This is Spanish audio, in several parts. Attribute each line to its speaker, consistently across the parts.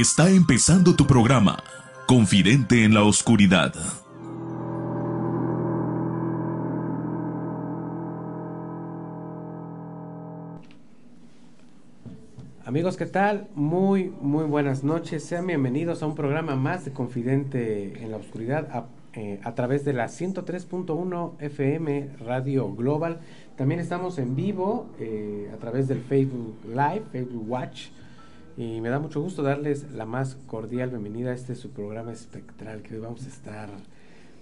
Speaker 1: Está empezando tu programa, Confidente en la Oscuridad.
Speaker 2: Amigos, ¿qué tal? Muy, muy buenas noches. Sean bienvenidos a un programa más de Confidente en la Oscuridad a, eh, través de la 103.1 FM Radio Global. También estamos en vivo eh, a través del Facebook Live, Facebook Watch. Y me da mucho gusto darles la más cordial bienvenida a este su programa espectral que hoy vamos a estar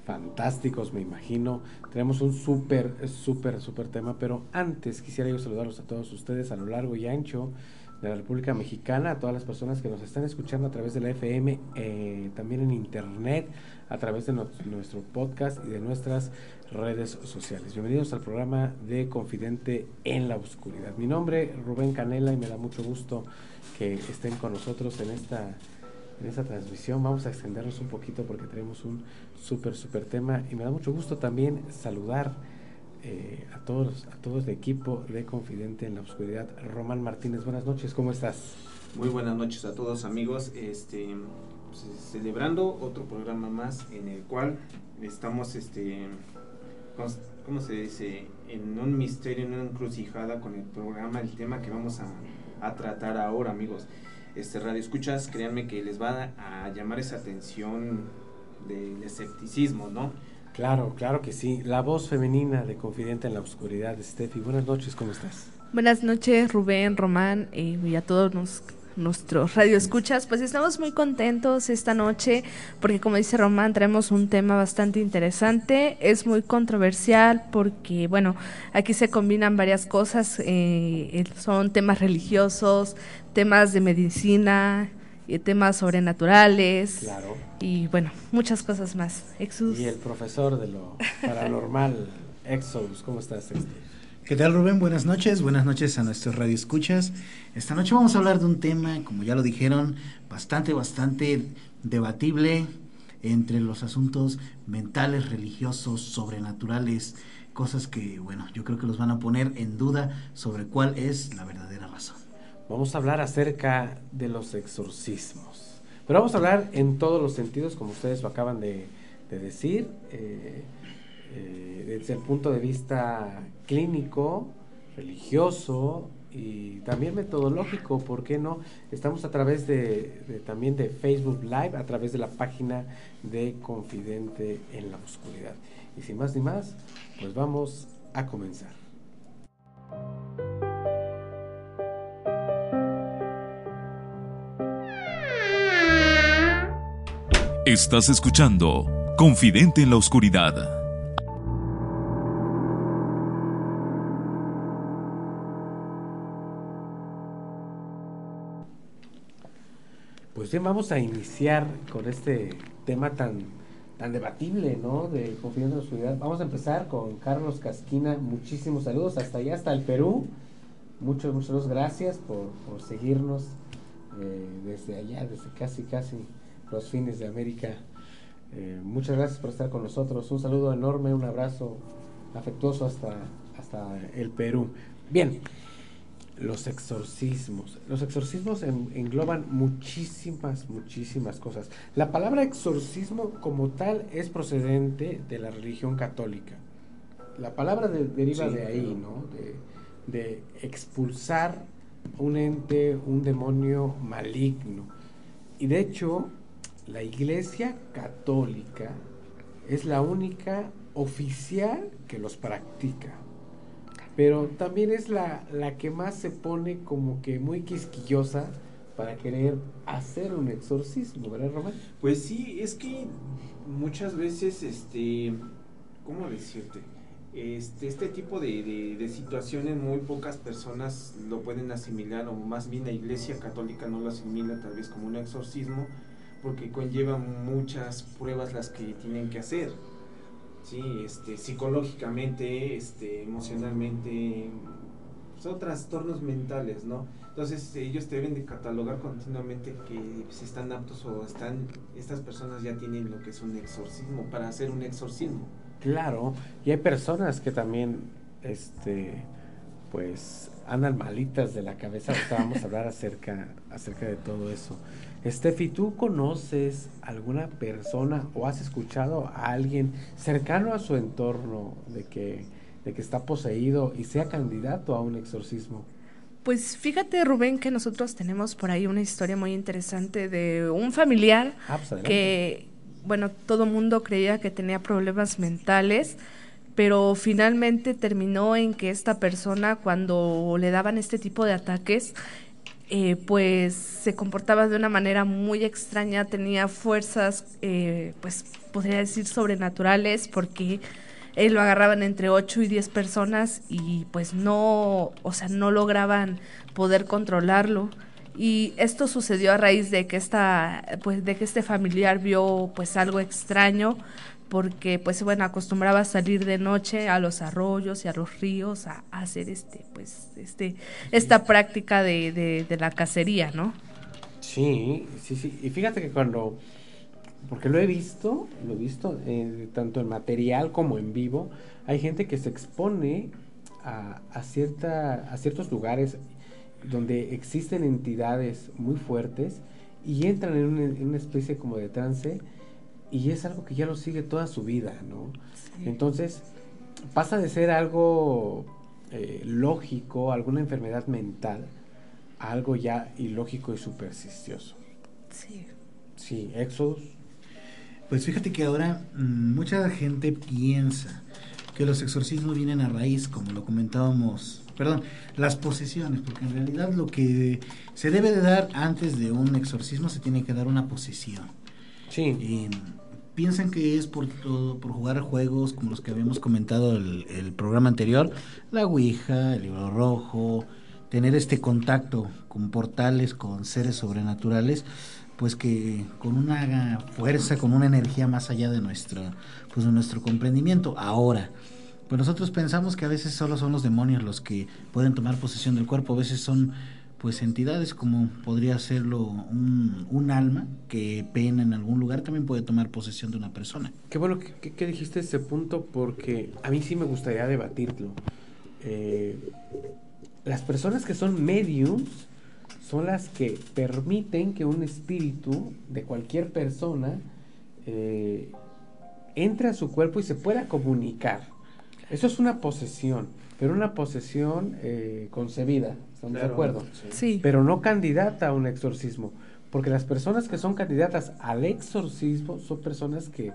Speaker 2: fantásticos, me imagino. Tenemos un súper, súper, súper tema, pero antes quisiera yo saludarlos a todos ustedes a lo largo y ancho de la República Mexicana, a todas las personas que nos están escuchando a través de la FM, eh, también en Internet, a través de nuestro podcast y de nuestras redes sociales. Bienvenidos al programa de Confidente en la Oscuridad. Mi nombre es Rubén Canela y me da mucho gusto que estén con nosotros en esta, en esta transmisión. Vamos a extendernos un poquito porque tenemos un súper, súper tema y me da mucho gusto también saludar eh, a todos a todo el equipo de Confidente en la Oscuridad. Román Martínez, buenas noches, ¿cómo estás?
Speaker 3: Muy buenas noches a todos amigos, este pues, celebrando otro programa más en el cual estamos este ¿cómo se dice? en un misterio, en una encrucijada con el programa, el tema que vamos a, a tratar ahora, amigos. Este radio escuchas, créanme que les va a, a llamar esa atención del escepticismo, ¿no?
Speaker 2: Claro, claro que sí. La voz femenina de Confidente en la Oscuridad, Steffi. Buenas noches, ¿cómo estás?
Speaker 4: Buenas noches, Rubén, Román eh, y a todos nos, nuestros radioescuchas. Pues estamos muy contentos esta noche porque, como dice Román, traemos un tema bastante interesante. Es muy controversial porque, bueno, aquí se combinan varias cosas. Eh, son temas religiosos, temas de medicina, y temas sobrenaturales.
Speaker 2: Claro.
Speaker 4: Y bueno, muchas cosas más. Exus.
Speaker 2: Y el profesor de lo paranormal, Exodus, ¿cómo estás? Este?
Speaker 5: ¿Qué tal Rubén? Buenas noches, buenas noches a nuestros radioescuchas. Esta noche vamos a hablar de un tema, como ya lo dijeron, bastante, bastante debatible entre los asuntos mentales, religiosos, sobrenaturales, cosas que, bueno, yo creo que los van a poner en duda sobre cuál es la verdadera razón.
Speaker 2: Vamos a hablar acerca de los exorcismos. Pero vamos a hablar en todos los sentidos, como ustedes lo acaban de, de decir, eh, eh, desde el punto de vista clínico, religioso y también metodológico, ¿por qué no? Estamos a través de, de, también de Facebook Live, a través de la página de Confidente en la Oscuridad. Y sin más ni más, pues vamos a comenzar.
Speaker 1: Estás escuchando Confidente en la Oscuridad.
Speaker 2: Pues bien, vamos a iniciar con este tema tan, tan debatible, ¿no? De Confidente en la Oscuridad. Vamos a empezar con Carlos Casquina. Muchísimos saludos hasta allá, hasta el Perú. Muchos, muchas gracias por, por seguirnos eh, desde allá, desde casi, casi los fines de América. Eh, muchas gracias por estar con nosotros. Un saludo enorme, un abrazo afectuoso hasta, hasta el Perú. Bien, los exorcismos. Los exorcismos en, engloban muchísimas, muchísimas cosas. La palabra exorcismo como tal es procedente de la religión católica. La palabra de, deriva sí, de ahí, ¿no? De, de expulsar un ente, un demonio maligno. Y de hecho, la Iglesia Católica es la única oficial que los practica. Pero también es la, la, que más se pone como que muy quisquillosa para querer hacer un exorcismo, ¿verdad, Román?
Speaker 3: Pues sí, es que muchas veces, este, ¿cómo decirte? Este, este tipo de, de, de, situaciones muy pocas personas lo pueden asimilar o más bien la iglesia católica no lo asimila tal vez como un exorcismo porque conlleva muchas pruebas las que tienen que hacer sí este psicológicamente este emocionalmente son trastornos mentales no entonces ellos deben de catalogar continuamente que si están aptos o están estas personas ya tienen lo que es un exorcismo para hacer un exorcismo
Speaker 2: Claro, y hay personas que también, este, pues andan malitas de la cabeza. Vamos a hablar acerca, acerca de todo eso. Steffi, ¿tú conoces alguna persona o has escuchado a alguien cercano a su entorno de que, de que está poseído y sea candidato a un exorcismo?
Speaker 4: Pues fíjate, Rubén, que nosotros tenemos por ahí una historia muy interesante de un familiar
Speaker 2: Ah, pues
Speaker 4: que, bueno, todo mundo creía que tenía problemas mentales, pero finalmente terminó en que esta persona, cuando le daban este tipo de ataques, eh, pues se comportaba de una manera muy extraña, tenía fuerzas, eh, pues podría decir sobrenaturales, porque él lo agarraban entre 8 y 10 personas y pues no, o sea, no lograban poder controlarlo. Y esto sucedió a raíz de que esta, pues de que este familiar vio pues algo extraño, porque pues bueno, acostumbraba a salir de noche a los arroyos y a los ríos a, a hacer este, pues, este, esta práctica de, de, de la cacería, ¿no?
Speaker 2: Sí, sí, sí. Y fíjate que cuando, porque lo he visto, lo he visto eh, tanto en material como en vivo, hay gente que se expone a, a, cierta, a ciertos lugares donde existen entidades muy fuertes y entran en una, en una especie como de trance y es algo que ya lo sigue toda su vida, ¿no?
Speaker 4: Sí.
Speaker 2: Entonces pasa de ser algo eh, lógico, alguna enfermedad mental, a algo ya ilógico y supersticioso.
Speaker 4: Sí.
Speaker 2: Sí, Exodus.
Speaker 5: Pues fíjate que ahora mm, mucha gente piensa que los exorcismos vienen a raíz, como lo comentábamos, perdón, las posesiones, porque en realidad lo que se debe de dar antes de un exorcismo se tiene que dar una posesión.
Speaker 2: Sí.
Speaker 5: Eh, piensan que es por todo, por jugar juegos como los que habíamos comentado el, el programa anterior, la Ouija, el libro rojo, tener este contacto con portales, con seres sobrenaturales, pues que con una fuerza, con una energía más allá de nuestro, pues de nuestro comprendimiento. Ahora, pues nosotros pensamos que a veces solo son los demonios los que pueden tomar posesión del cuerpo, a veces son pues entidades como podría serlo un, un alma que pena en algún lugar también puede tomar posesión de una persona.
Speaker 2: Qué bueno que, dijiste ese punto porque a mí sí me gustaría debatirlo. Eh, las personas que son mediums son las que permiten que un espíritu de cualquier persona eh, entre a su cuerpo y se pueda comunicar. Eso es una posesión, pero una posesión eh, concebida, ¿estamos de acuerdo?
Speaker 3: sí.
Speaker 4: Sí.
Speaker 2: pero no candidata a un exorcismo, porque las personas que son candidatas al exorcismo son personas que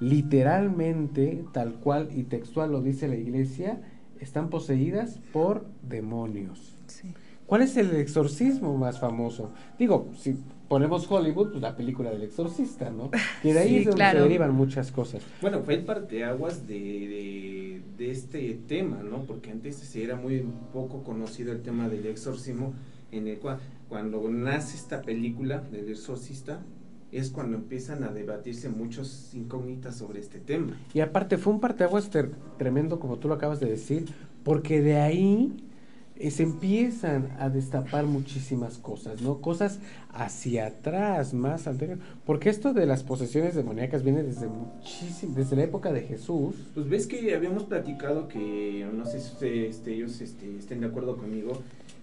Speaker 2: literalmente, tal cual y textual lo dice la iglesia, están poseídas por demonios.
Speaker 4: Sí.
Speaker 2: ¿Cuál es el exorcismo más famoso? Digo, si ponemos Hollywood, pues la película del exorcista, ¿no? Que de ahí
Speaker 4: Sí,
Speaker 2: es donde
Speaker 4: claro.
Speaker 2: se derivan muchas cosas.
Speaker 3: Bueno, fue el parteaguas de, de, de este tema, ¿no? Porque antes se era muy poco conocido el tema del exorcismo, en el cual cuando nace esta película del exorcista, es cuando empiezan a debatirse muchas incógnitas sobre este tema.
Speaker 2: Y aparte fue un parteaguas ter- tremendo, como tú lo acabas de decir, porque de ahí eh, se empiezan a destapar muchísimas cosas, ¿no? Cosas hacia atrás, más anterior. Porque esto de las posesiones demoníacas viene desde muchísimo, desde la época de Jesús.
Speaker 3: Pues ves que habíamos platicado que, no sé si ustedes, este, ellos este, estén de acuerdo conmigo,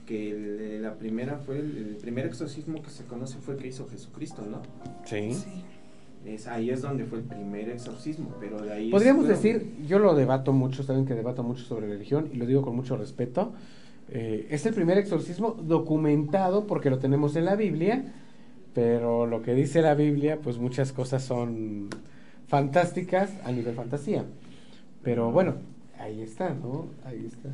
Speaker 3: que el- la primera fue, el, el primer exorcismo que se conoce fue el que hizo Jesucristo, ¿no?
Speaker 2: Sí.
Speaker 4: Sí.
Speaker 3: Es, ahí es donde fue el primer exorcismo, pero de ahí...
Speaker 2: Podríamos
Speaker 3: bueno,
Speaker 2: decir, yo lo debato mucho, saben que debato mucho sobre religión y lo digo con mucho respeto. Eh, es el primer exorcismo documentado porque lo tenemos en la Biblia, pero lo que dice la Biblia, pues muchas cosas son fantásticas a nivel fantasía. Pero bueno, ahí está, ¿no? Ahí está.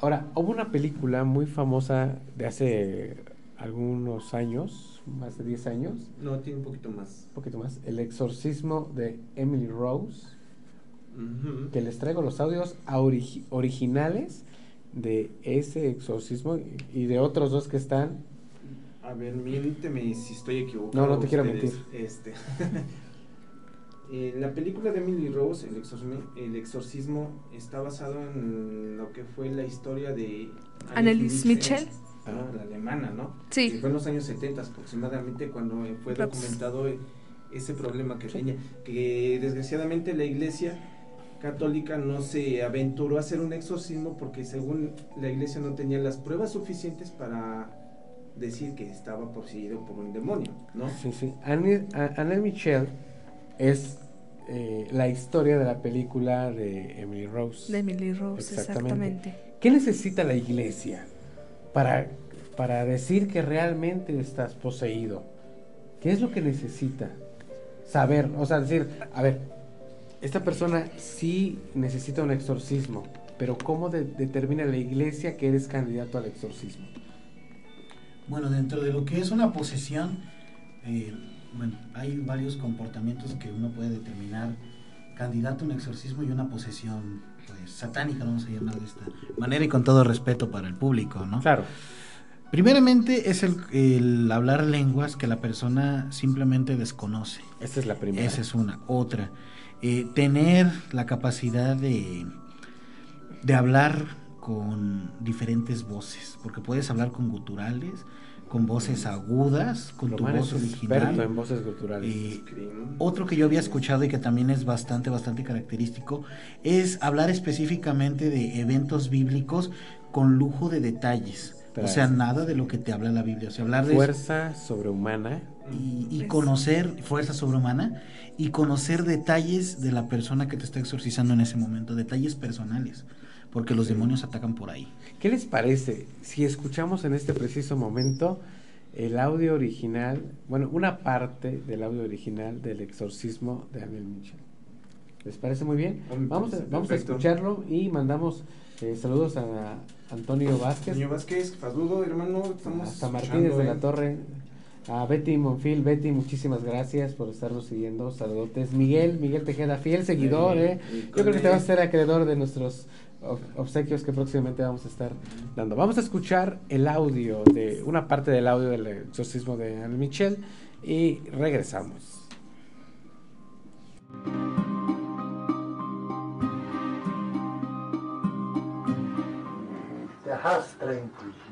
Speaker 2: Ahora, hubo una película muy famosa de hace algunos años, más de 10 años,
Speaker 3: No, tiene un poquito más.
Speaker 2: un poquito más, El exorcismo de Emily Rose que les traigo los audios origi- originales de ese exorcismo y- de otros dos que están.
Speaker 3: A ver, miénteme si estoy equivocado.
Speaker 2: No, no te quiero
Speaker 3: ustedes. Este. Eh, la película de Emily Rose, el exorcismo, el exorcismo, está basado en lo que fue la historia de
Speaker 4: Annelies Mitchell.
Speaker 3: ¿no? la alemana, ¿no?
Speaker 4: Sí.
Speaker 3: Que fue en los años 70 aproximadamente cuando fue documentado eh, ese problema que tenía, que desgraciadamente la iglesia católica no se aventuró a hacer un exorcismo porque según la iglesia no tenía las pruebas suficientes para decir que estaba poseído por un demonio, ¿no?
Speaker 2: Sí, sí. Anne, Anne Michel es eh, la historia de la película de Emily Rose.
Speaker 4: De Emily Rose, exactamente.
Speaker 2: ¿Qué necesita la iglesia para, para decir que realmente estás poseído? ¿Qué es lo que necesita? Saber, o sea, decir, a ver, esta persona sí necesita un exorcismo, pero ¿cómo determina la iglesia que eres candidato al exorcismo?
Speaker 5: Bueno, dentro de lo que es una posesión, eh, bueno, hay varios comportamientos que uno puede determinar candidato a un exorcismo y una posesión pues, satánica, vamos a llamar de esta manera y con todo respeto para el público, ¿no?
Speaker 2: Claro.
Speaker 5: Primeramente es el, hablar lenguas que la persona simplemente desconoce.
Speaker 2: Esa es la primera.
Speaker 5: Esa es una. Otra, eh, tener la capacidad de, de hablar con diferentes voces, porque puedes hablar con guturales, con voces agudas, con tu voz original.
Speaker 2: en voces guturales.
Speaker 5: Eh, otro que yo había escuchado y que también es bastante, bastante característico, es hablar específicamente de eventos bíblicos con lujo de detalles. O sea, nada de lo que te habla la Biblia. O sea, hablar de
Speaker 2: fuerza sobrehumana
Speaker 5: y, y, conocer fuerza sobrehumana y conocer detalles de la persona que te está exorcizando en ese momento, detalles personales, porque los demonios atacan por ahí.
Speaker 2: ¿Qué les parece si escuchamos en este preciso momento el audio original, bueno, una parte del audio original del exorcismo de Daniel Mitchell? ¿Les parece muy bien? Vamos a, vamos a escucharlo y mandamos eh, saludos a Antonio Vázquez.
Speaker 3: Antonio Vázquez, saludo hermano. Estamos
Speaker 2: Hasta Martínez de la Torre. A Betty Monfil, Betty, muchísimas gracias por estarnos siguiendo. Saludotes. Miguel, Miguel Tejeda, fiel seguidor, ¿eh? Yo creo que te vas a ser acreedor de nuestros obsequios que próximamente vamos a estar dando. Vamos a escuchar el audio de una parte del audio del exorcismo de Anne Michel y regresamos.
Speaker 6: Dich. Ne?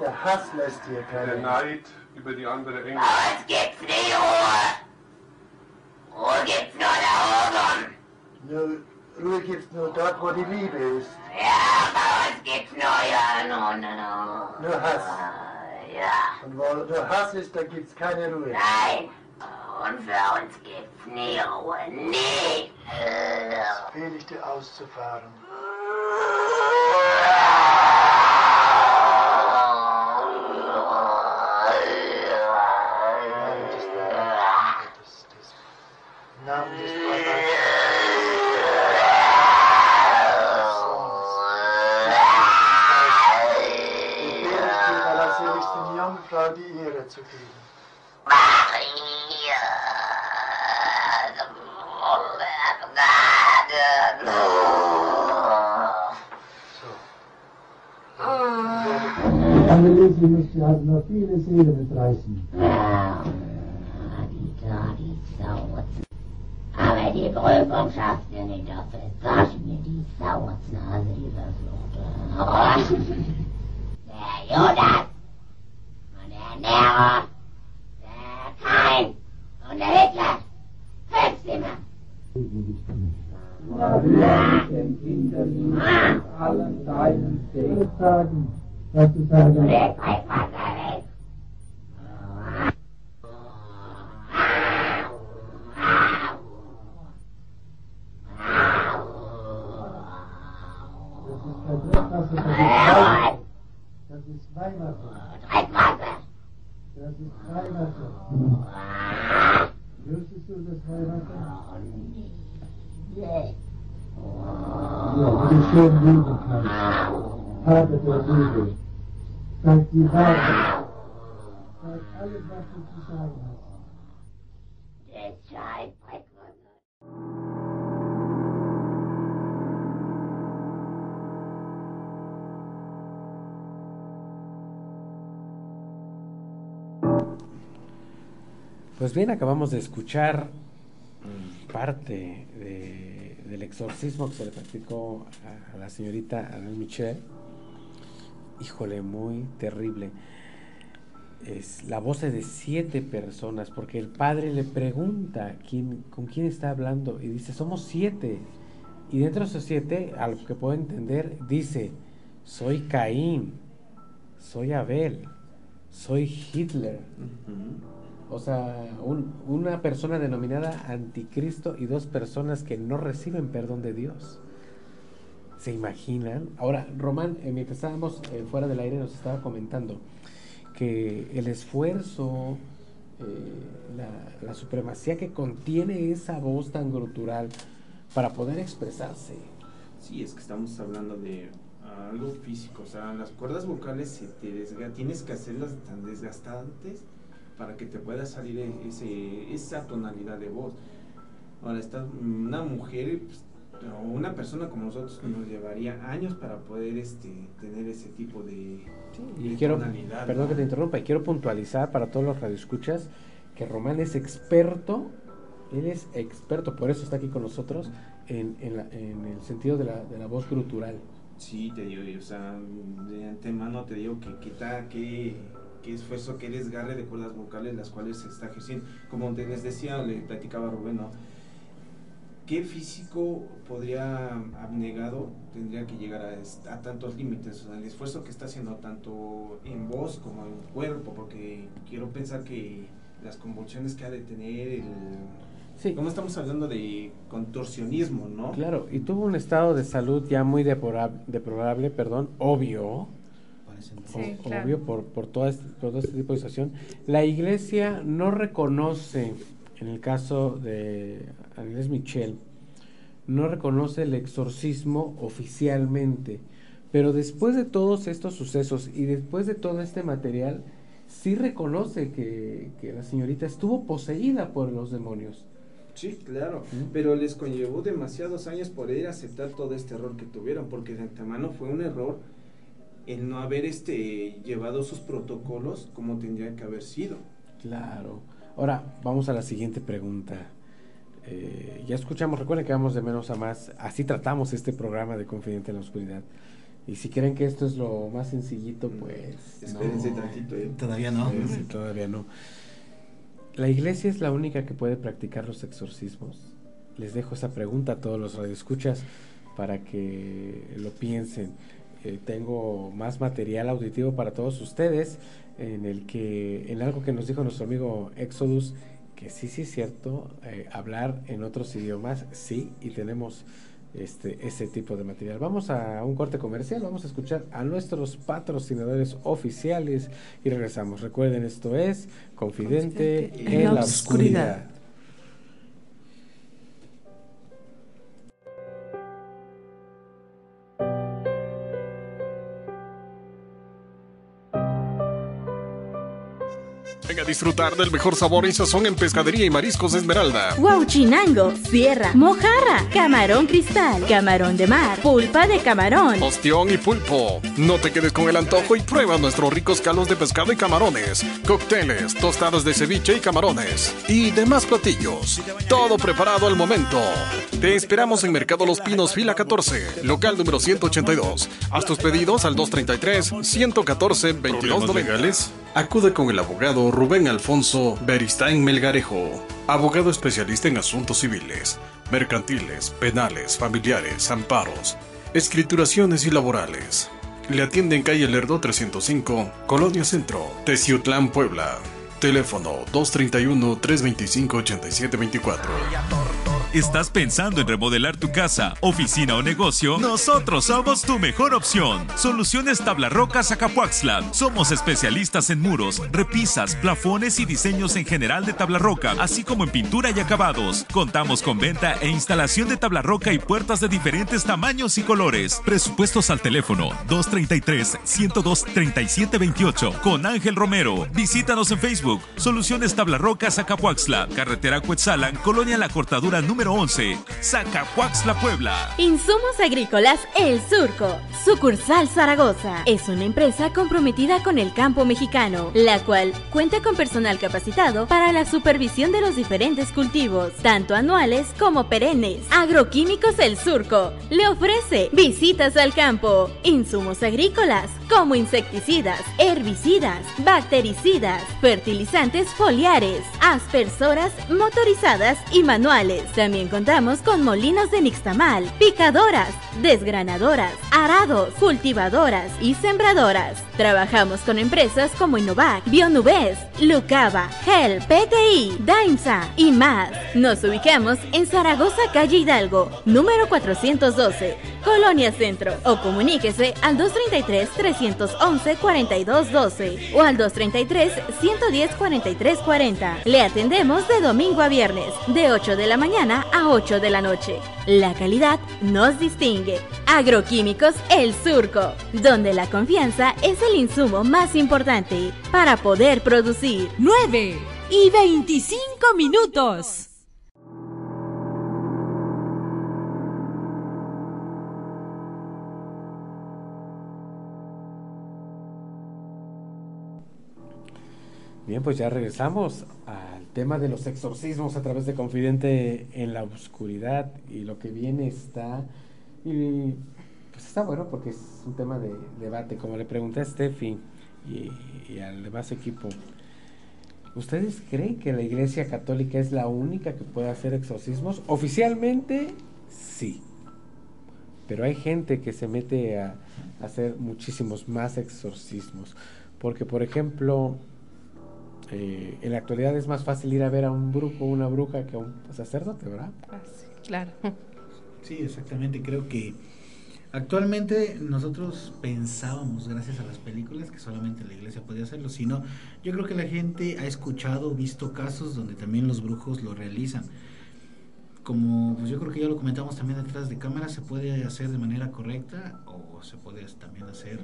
Speaker 6: Der Hass lässt dir keine.
Speaker 7: Der Neid über die andere Engel.
Speaker 8: Bei uns gibt's nie Ruhe. Ruhe gibt's nur da oben.
Speaker 6: Nur, Ruhe gibt's nur dort, wo die Liebe ist.
Speaker 8: Ja, bei uns gibt's nur, ja, no, no, no.
Speaker 6: Nur Hass.
Speaker 8: Ja.
Speaker 6: Und wo nur Hass ist, da gibt's keine Ruhe.
Speaker 8: Nein. Und für uns gibt's nie Ruhe. Nie.
Speaker 6: Fehl ich dir auszufahren. zu geben. Alle Wege müsst ihr also noch viele Seelen mitreißen.
Speaker 8: Aber die Prüfung schafft ihr nicht, dafür ist das mir die Sauersnase dieser Flucht. Der Jonas Nero, der Kein und der Hitler.
Speaker 6: Fix die Mann. dem Kinder allen Teilen sagen,
Speaker 8: dass es eine...
Speaker 2: Pues bien, acabamos de escuchar parte del exorcismo que se le practicó a, la señorita Anne Michel. Híjole, muy terrible. es la voz de siete personas, porque el padre le pregunta quién, con quién está hablando y dice, somos siete. Y dentro de esos siete, a lo que puedo entender, dice, soy Caín, soy Abel, soy Hitler. O sea, un- una persona denominada anticristo y dos personas que no reciben perdón de Dios. ¿Se imaginan? Ahora, Román, eh, mientras estábamos eh, fuera del aire, nos estaba comentando que el esfuerzo, eh, la, supremacía que contiene esa voz tan grutural para poder expresarse.
Speaker 3: Sí, es que estamos hablando de algo físico, o sea, las cuerdas vocales se te desga- tienes que hacerlas tan desgastantes para que te pueda salir e- ese, esa tonalidad de voz. Ahora, está una mujer pues, o una persona como nosotros nos llevaría años para poder este, tener ese tipo de,
Speaker 2: Y
Speaker 3: de
Speaker 2: quiero,
Speaker 3: tonalidad.
Speaker 2: perdón
Speaker 3: ¿no?
Speaker 2: que te interrumpa, y quiero puntualizar para todos los radioescuchas que Román es experto, él es experto, por eso está aquí con nosotros, en, en, la- en el sentido de la, de la voz grutural.
Speaker 3: Sí, te digo, o sea, de antemano te digo que quita, que, qué esfuerzo, qué desgarre de cuerdas vocales las cuales se está ejerciendo. Como te les decía, le platicaba Rubén, ¿no? ¿Qué físico podría abnegado tendría que llegar a, tantos límites? O sea, el esfuerzo que está haciendo tanto en voz como en cuerpo, porque quiero pensar que las convulsiones que ha de tener, el...
Speaker 2: Sí.
Speaker 3: ¿Cómo estamos hablando de contorsionismo, no?
Speaker 2: Claro, y tuvo un estado de salud ya muy deplorable, deplorable perdón, obvio,
Speaker 4: Sí, claro.
Speaker 2: obvio por, por, toda este, por todo este tipo de situación. La iglesia no reconoce, en el caso de Agnès Michel, no reconoce el exorcismo oficialmente, pero después de todos estos sucesos y después de todo este material, sí reconoce que, que la señorita estuvo poseída por los demonios.
Speaker 3: Sí, claro, pero les conllevó demasiados años poder aceptar todo este error que tuvieron, porque de antemano fue un error el no haber este llevado sus protocolos como tendría que haber sido.
Speaker 2: Claro. Ahora vamos a la siguiente pregunta. Eh, ya escuchamos, recuerden que vamos de menos a más. Así tratamos este programa de Confidente en la Oscuridad. Y si creen que esto es lo más sencillito, pues...
Speaker 3: Espérense
Speaker 2: no.
Speaker 3: tantito, ¿eh?
Speaker 5: Todavía no.
Speaker 2: Sí, todavía no. ¿La iglesia es la única que puede practicar los exorcismos? Les dejo esa pregunta a todos los radioescuchas para que lo piensen. Eh, tengo más material auditivo para todos ustedes en el que en algo que nos dijo nuestro amigo Exodus que sí sí es cierto eh, hablar en otros idiomas sí y tenemos este ese tipo de material. Vamos a un corte comercial vamos a escuchar a nuestros patrocinadores oficiales y regresamos. Recuerden esto es confidente, en, la oscuridad.
Speaker 9: Ven a disfrutar del mejor sabor y sazón en Pescadería y Mariscos Esmeralda.
Speaker 10: Guauchinango, sierra, mojarra, camarón cristal, camarón de mar, pulpa de camarón.
Speaker 9: Ostión y pulpo. No te quedes con el antojo y prueba nuestros ricos calos de pescado y camarones, cócteles, tostadas de ceviche y camarones y demás platillos. Todo preparado al momento. Te esperamos en Mercado Los Pinos, fila 14, local número 182. Haz tus pedidos al 233 114 2290. Acude con el abogado Rubén Alfonso Beristain Melgarejo, abogado especialista en asuntos civiles, mercantiles, penales, familiares, amparos, escrituraciones y laborales. Le atiende en calle Lerdo 305, Colonia Centro, Teciutlán, Puebla. Teléfono 231-325-8724.
Speaker 1: ¿Estás pensando en remodelar tu casa, oficina o negocio? Nosotros somos tu mejor opción. Soluciones Tabla Roca Zacapuaxtla. Somos especialistas en muros, repisas, plafones y diseños en general de tabla roca, así como en pintura y acabados. Contamos con venta e instalación de tabla roca y puertas de diferentes tamaños y colores. Presupuestos al teléfono 233-102-3728 con Ángel Romero. Visítanos en Facebook. Soluciones Tabla Roca Zacapuaxtla. Carretera Cuetzalan, Colonia La Cortadura número 11. Zacapuaxtla, Puebla.
Speaker 10: Insumos agrícolas El Surco. Sucursal Zaragoza es una empresa comprometida con el campo mexicano, la cual cuenta con personal capacitado para la supervisión de los diferentes cultivos, tanto anuales como perennes. Agroquímicos El Surco le ofrece visitas al campo, insumos agrícolas como insecticidas, herbicidas, bactericidas, fertilizantes foliares, aspersoras motorizadas y manuales. Contamos con molinos de nixtamal, picadoras, desgranadoras, arados, cultivadoras y sembradoras. Trabajamos con empresas como Innovac, Bionubes, Lucava, Gel, PTI, Daimsa y más. Nos ubicamos en Zaragoza, calle Hidalgo, número 412, Colonia Centro. O comuníquese al 233-311-4212 o al 233-110-4340. Le atendemos de domingo a viernes, de 8 de la mañana a 8 de la noche. La calidad nos distingue. Agroquímicos El Surco, donde la confianza es el insumo más importante para poder producir.
Speaker 11: 9 y 25 minutos.
Speaker 2: Bien, pues ya regresamos al tema de los exorcismos a través de Confidente en la Oscuridad y lo que viene está... Y pues está bueno porque es un tema de debate, como le pregunté a Steffi y, y al demás equipo. ¿Ustedes creen que la Iglesia Católica es la única que puede hacer exorcismos? Oficialmente, sí. Pero hay gente que se mete a, a hacer muchísimos más exorcismos. Porque, por ejemplo, eh, en la actualidad es más fácil ir a ver a un brujo o una bruja que a un sacerdote, ¿verdad?
Speaker 4: Ah, sí, claro.
Speaker 5: Sí, exactamente. Creo que actualmente nosotros pensábamos, gracias a las películas, que solamente la iglesia podía hacerlo, sino yo creo que la gente ha escuchado, visto casos donde también los brujos lo realizan. Como pues yo creo que ya lo comentamos también detrás de cámara, se puede hacer de manera correcta o se puede también hacer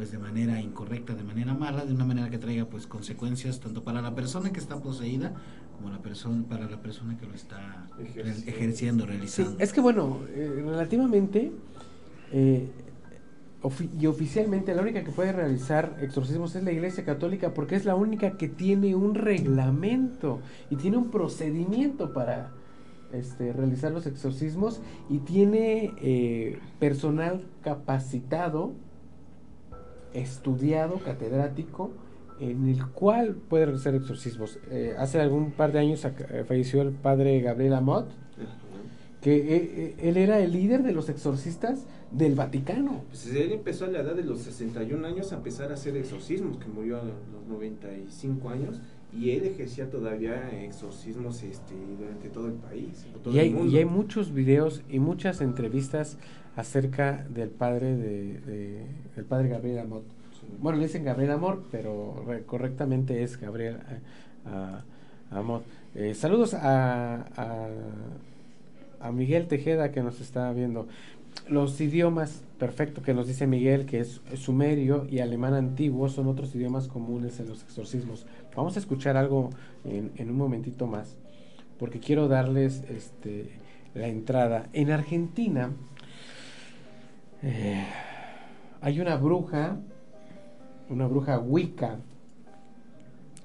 Speaker 5: pues de manera incorrecta, de manera mala, de una manera que traiga pues consecuencias tanto para la persona que está poseída como la persona para la persona que lo está ejerciendo, ejerciendo
Speaker 2: Sí,
Speaker 5: realizando.
Speaker 2: es que bueno, eh, relativamente eh, ofi- y oficialmente la única que puede realizar exorcismos es la Iglesia Católica porque es la única que tiene un reglamento y tiene un procedimiento para este, realizar los exorcismos y tiene eh, personal capacitado, estudiado, catedrático, en el cual puede realizar exorcismos. Eh, hace algún par de años eh, falleció el padre Gabriel Amot, que eh, eh, él era el líder de los exorcistas del Vaticano.
Speaker 3: Pues él empezó a la edad de los 61 años a empezar a hacer exorcismos, que murió a los 95 años, y él ejercía todavía exorcismos este, durante todo el país. todo
Speaker 2: Y hay,
Speaker 3: el mundo.
Speaker 2: y hay muchos videos y muchas entrevistas acerca del padre de, de- del padre Gabriel Amot. Bueno, le dicen Gabriel Amor, pero re- correctamente es Gabriel ah, Amot. Eh, saludos a, a, a Miguel Tejeda que nos está viendo. Los idiomas, perfecto, que nos dice Miguel, que es, sumerio y alemán antiguo, son otros idiomas comunes en los exorcismos. Vamos a escuchar algo en, un momentito más, porque quiero darles este, la entrada. En Argentina eh, hay una bruja, una bruja wicca,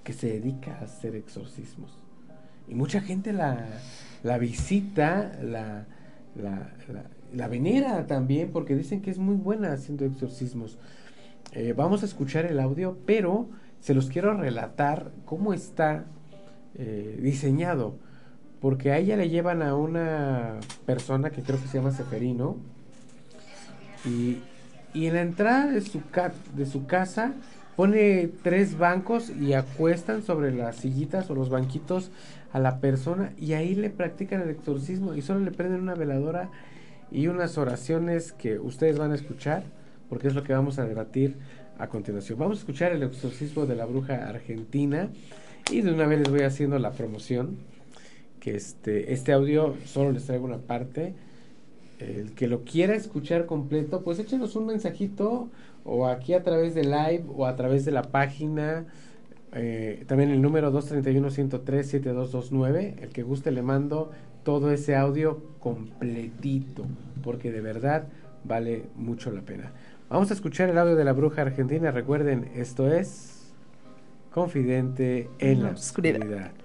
Speaker 2: que se dedica a hacer exorcismos. Y mucha gente la, la visita, la, la- la venera también, porque dicen que es muy buena haciendo exorcismos. Eh, vamos a escuchar el audio, pero se los quiero relatar cómo está eh, diseñado. Porque a ella le llevan a una persona que creo que se llama Seferino. Y, y en la entrada de su, de su casa pone tres bancos y acuestan sobre las sillitas o los banquitos a la persona y ahí le practican el exorcismo y solo le prenden una veladora y unas oraciones que ustedes van a escuchar porque es lo que vamos a debatir a continuación. Vamos a escuchar el exorcismo de la bruja argentina y de una vez les voy haciendo la promoción que este, este audio solo les traigo una parte el que lo quiera escuchar completo, pues échenos un mensajito o aquí a través de live o a través de la página. eh, también el número 231-103-7229. El que guste le mando todo ese audio completito, porque de verdad vale mucho la pena. Vamos a escuchar el audio de la bruja argentina. Recuerden, esto es Confidente en la oscuridad.
Speaker 12: ¿Quién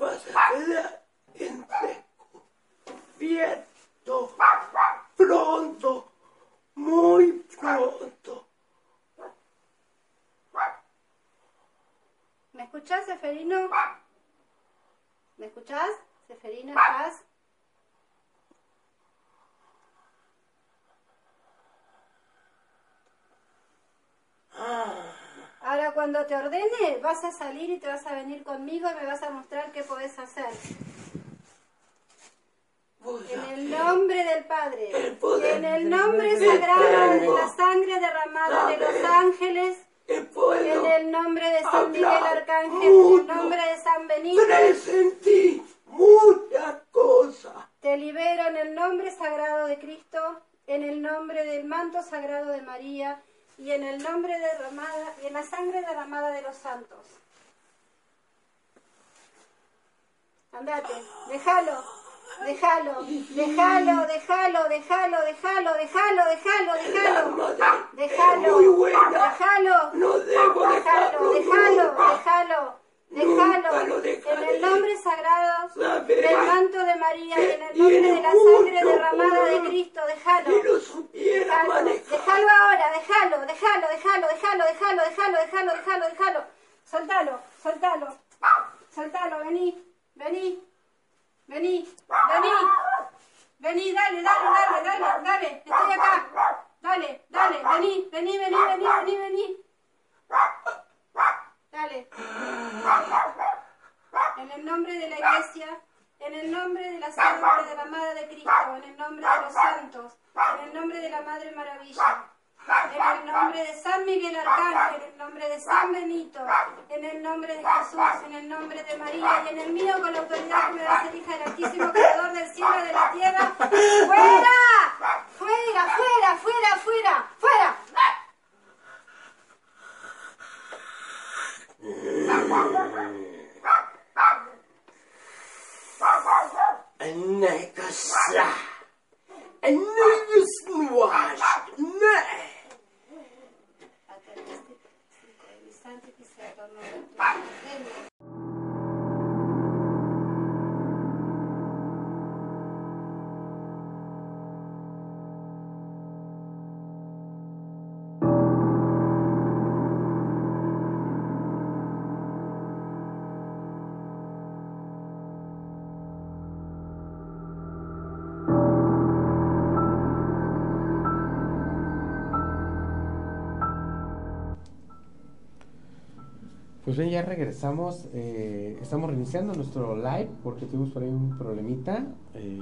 Speaker 13: Pero vas a quedar en. Viento. Pronto. Muy pronto.
Speaker 12: ¿Me escuchás, Seferino? ¿Me escuchás? Seferino, ¿estás? Ahora cuando te ordene vas a salir y te vas a venir conmigo y me vas a mostrar qué podés hacer. En el nombre del Padre, en el nombre sagrado de la sangre derramada de los ángeles, en el nombre de San Miguel Arcángel, en el nombre de San Benito,
Speaker 13: Presentí muchas cosas.
Speaker 12: te libero en el nombre sagrado de Cristo, en el nombre del manto sagrado de María y en el nombre derramada, y en la sangre derramada de los santos. Andate, déjalo, déjalo, déjalo, déjalo, déjalo, déjalo, déjalo, déjalo, déjalo, déjalo, déjalo,
Speaker 13: debo
Speaker 12: déjalo, déjalo, déjalo, déjalo, en el nombre sagrado del manto de María y en el nombre de la sangre derramada de Cristo, déjalo, déjalo, déjalo ahora, déjalo, déjalo, déjalo, déjalo, déjalo, déjalo, déjalo, déjalo, déjalo, soltalo, soltalo, soltalo, vení, vení, vení, vení, vení, dale, dale, dale, dale, dale, estoy acá, dale, dale, vení, vení, vení, vení, vení, vení, En el nombre de la iglesia, en el nombre de la sangre derramada de Cristo, en el nombre de los santos, en el nombre de la Madre Maravilla, en el nombre de San Miguel Arcángel, en el nombre de San Benito, en el nombre de Jesús, en el nombre de María y en el mío con la autoridad que me da ser hija del Altísimo Creador del cielo y de la tierra. ¡Fuera! ¡Fuera, fuera, fuera, fuera! ¡Fuera!
Speaker 13: أنك الساعة أنه يسمي واحد نه
Speaker 2: Pues bien, ya regresamos. eh, estamos reiniciando nuestro live porque tuvimos por ahí un problemita. Eh,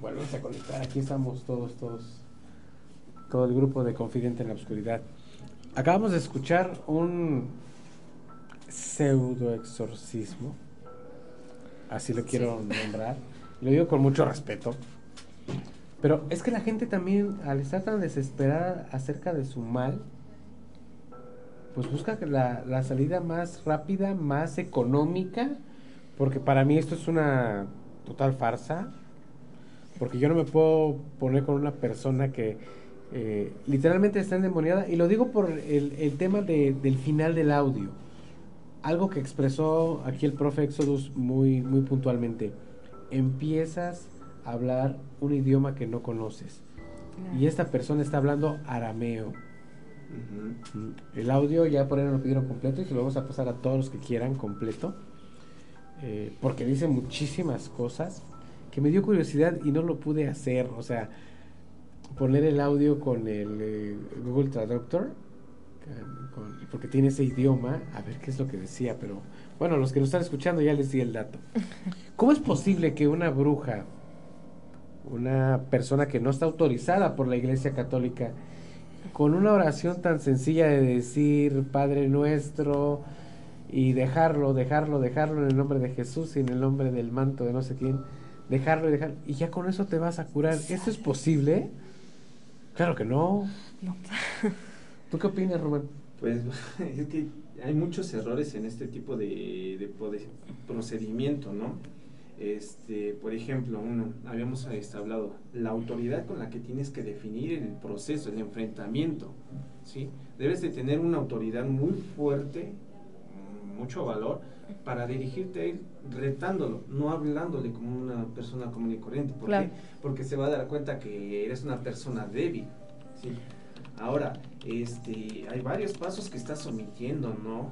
Speaker 2: bueno, a conectar. Aquí estamos todos, todos. Todo el grupo de Confidente en la Oscuridad. Acabamos de escuchar un, pseudoexorcismo. Así lo quiero nombrar. Lo digo con mucho respeto. Pero es que la gente también, al estar tan desesperada acerca de su mal, pues busca la, la salida más rápida, más económica, porque para mí esto es una total farsa, porque yo no me puedo poner con una persona que eh, literalmente está endemoniada, y lo digo por el, el tema de- del final del audio, algo que expresó aquí el profe Exodus muy, muy puntualmente, empiezas a hablar un idioma que no conoces, y esta persona está hablando arameo, El audio ya por ahí nos lo pidieron completo y se lo vamos a pasar a todos los que quieran completo. eh, porque dice muchísimas cosas que me dio curiosidad y no lo pude hacer. O sea, poner el audio con el eh, Google Traductor, con- con- porque tiene ese idioma, a ver qué es lo que decía. Pero bueno, los que nos están escuchando ya les di el dato. ¿Cómo es posible que una bruja, una persona que no está autorizada por la Iglesia Católica, con una oración tan sencilla de decir Padre nuestro y dejarlo, dejarlo, dejarlo en el nombre de Jesús y en el nombre del manto de no sé quién, dejarlo y dejarlo, y ya con eso te vas a curar. ¿Esto es posible? Claro que no. ¿Tú qué opinas, Román?
Speaker 3: Pues es que hay muchos errores en este tipo de, procedimiento, ¿no? Este, por ejemplo, uno, habíamos hablado, la autoridad con la que tienes que definir el proceso, el enfrentamiento, ¿sí? Debes de tener una autoridad muy fuerte, mucho valor, para dirigirte a él retándolo, no hablándole como una persona común y corriente. ¿Por
Speaker 4: Claro.
Speaker 3: qué? Porque se va a dar cuenta que eres una persona débil, ¿sí? Ahora, este, hay varios pasos que estás omitiendo, ¿no?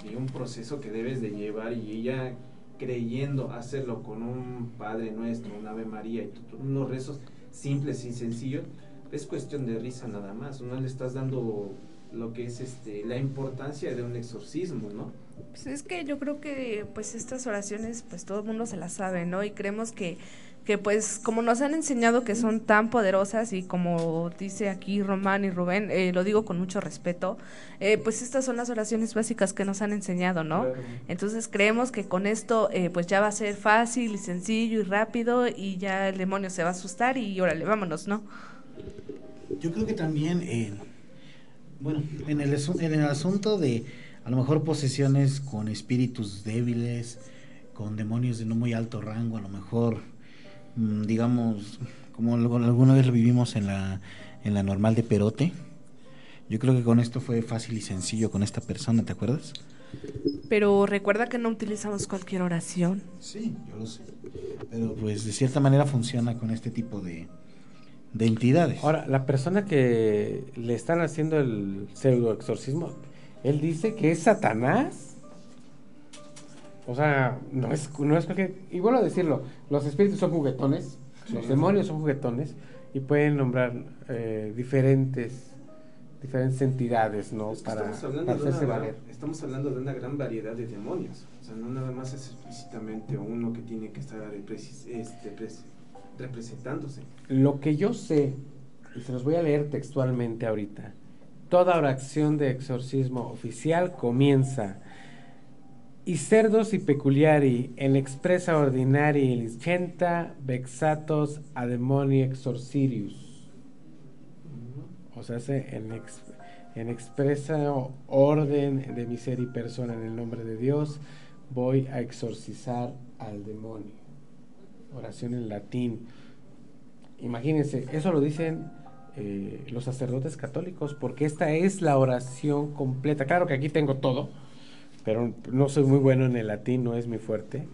Speaker 3: Sí, un proceso que debes de llevar y ella creyendo hacerlo con un Padre Nuestro, un Ave María y unos rezos simples y sencillos, es cuestión de risa nada más. No le estás dando lo que es este la importancia de un exorcismo, ¿no?
Speaker 4: Pues es que yo creo que pues estas oraciones pues todo el mundo se las sabe, ¿no? Y creemos que que pues como nos han enseñado que son tan poderosas y como dice aquí Román y Rubén, eh, lo digo con mucho respeto, eh, pues estas son las oraciones básicas que nos han enseñado, ¿no?
Speaker 2: Claro.
Speaker 4: Entonces creemos que con esto eh, pues ya va a ser fácil y sencillo y rápido y ya el demonio se va a asustar y órale, vámonos, ¿no?
Speaker 5: Yo creo que también, eh, bueno, en el, en el asunto de a lo mejor posesiones con espíritus débiles, con demonios de no muy alto rango, a lo mejor, digamos, como alguna vez lo vivimos en la, en la normal de Perote. Yo creo que con esto fue fácil y sencillo con esta persona, ¿te acuerdas?
Speaker 4: Pero recuerda que no utilizamos cualquier oración.
Speaker 5: Sí, yo lo sé. Pero pues de cierta manera funciona con este tipo de, de entidades.
Speaker 2: Ahora, la persona que le están haciendo el pseudo exorcismo, él dice que es Satanás. O sea, no es, no es cualquier. Y vuelvo a decirlo: los espíritus son juguetones, los
Speaker 3: Sí.
Speaker 2: demonios son juguetones y pueden nombrar eh, diferentes diferentes entidades, ¿no?
Speaker 3: Es que
Speaker 2: para,
Speaker 3: estamos, hablando
Speaker 2: para
Speaker 3: de una
Speaker 2: hacerse
Speaker 3: gran-
Speaker 2: valer.
Speaker 3: estamos hablando de una gran variedad de demonios. O sea, no nada más es explícitamente uno que tiene que estar este, pres- representándose.
Speaker 2: Lo que yo sé, y se los voy a leer textualmente ahorita, toda oración de exorcismo oficial comienza y cerdos y peculiari en expresa ordinari licenta vexatos a demoni exorcirius. O sea, en, en expresa orden de mi ser y persona en el nombre de Dios, voy a exorcizar al demonio. Oración en latín. Imagínense, eso lo dicen eh, los sacerdotes católicos, porque esta es la oración completa. Claro que aquí tengo todo, pero no soy muy bueno en el latín, no es mi fuerte.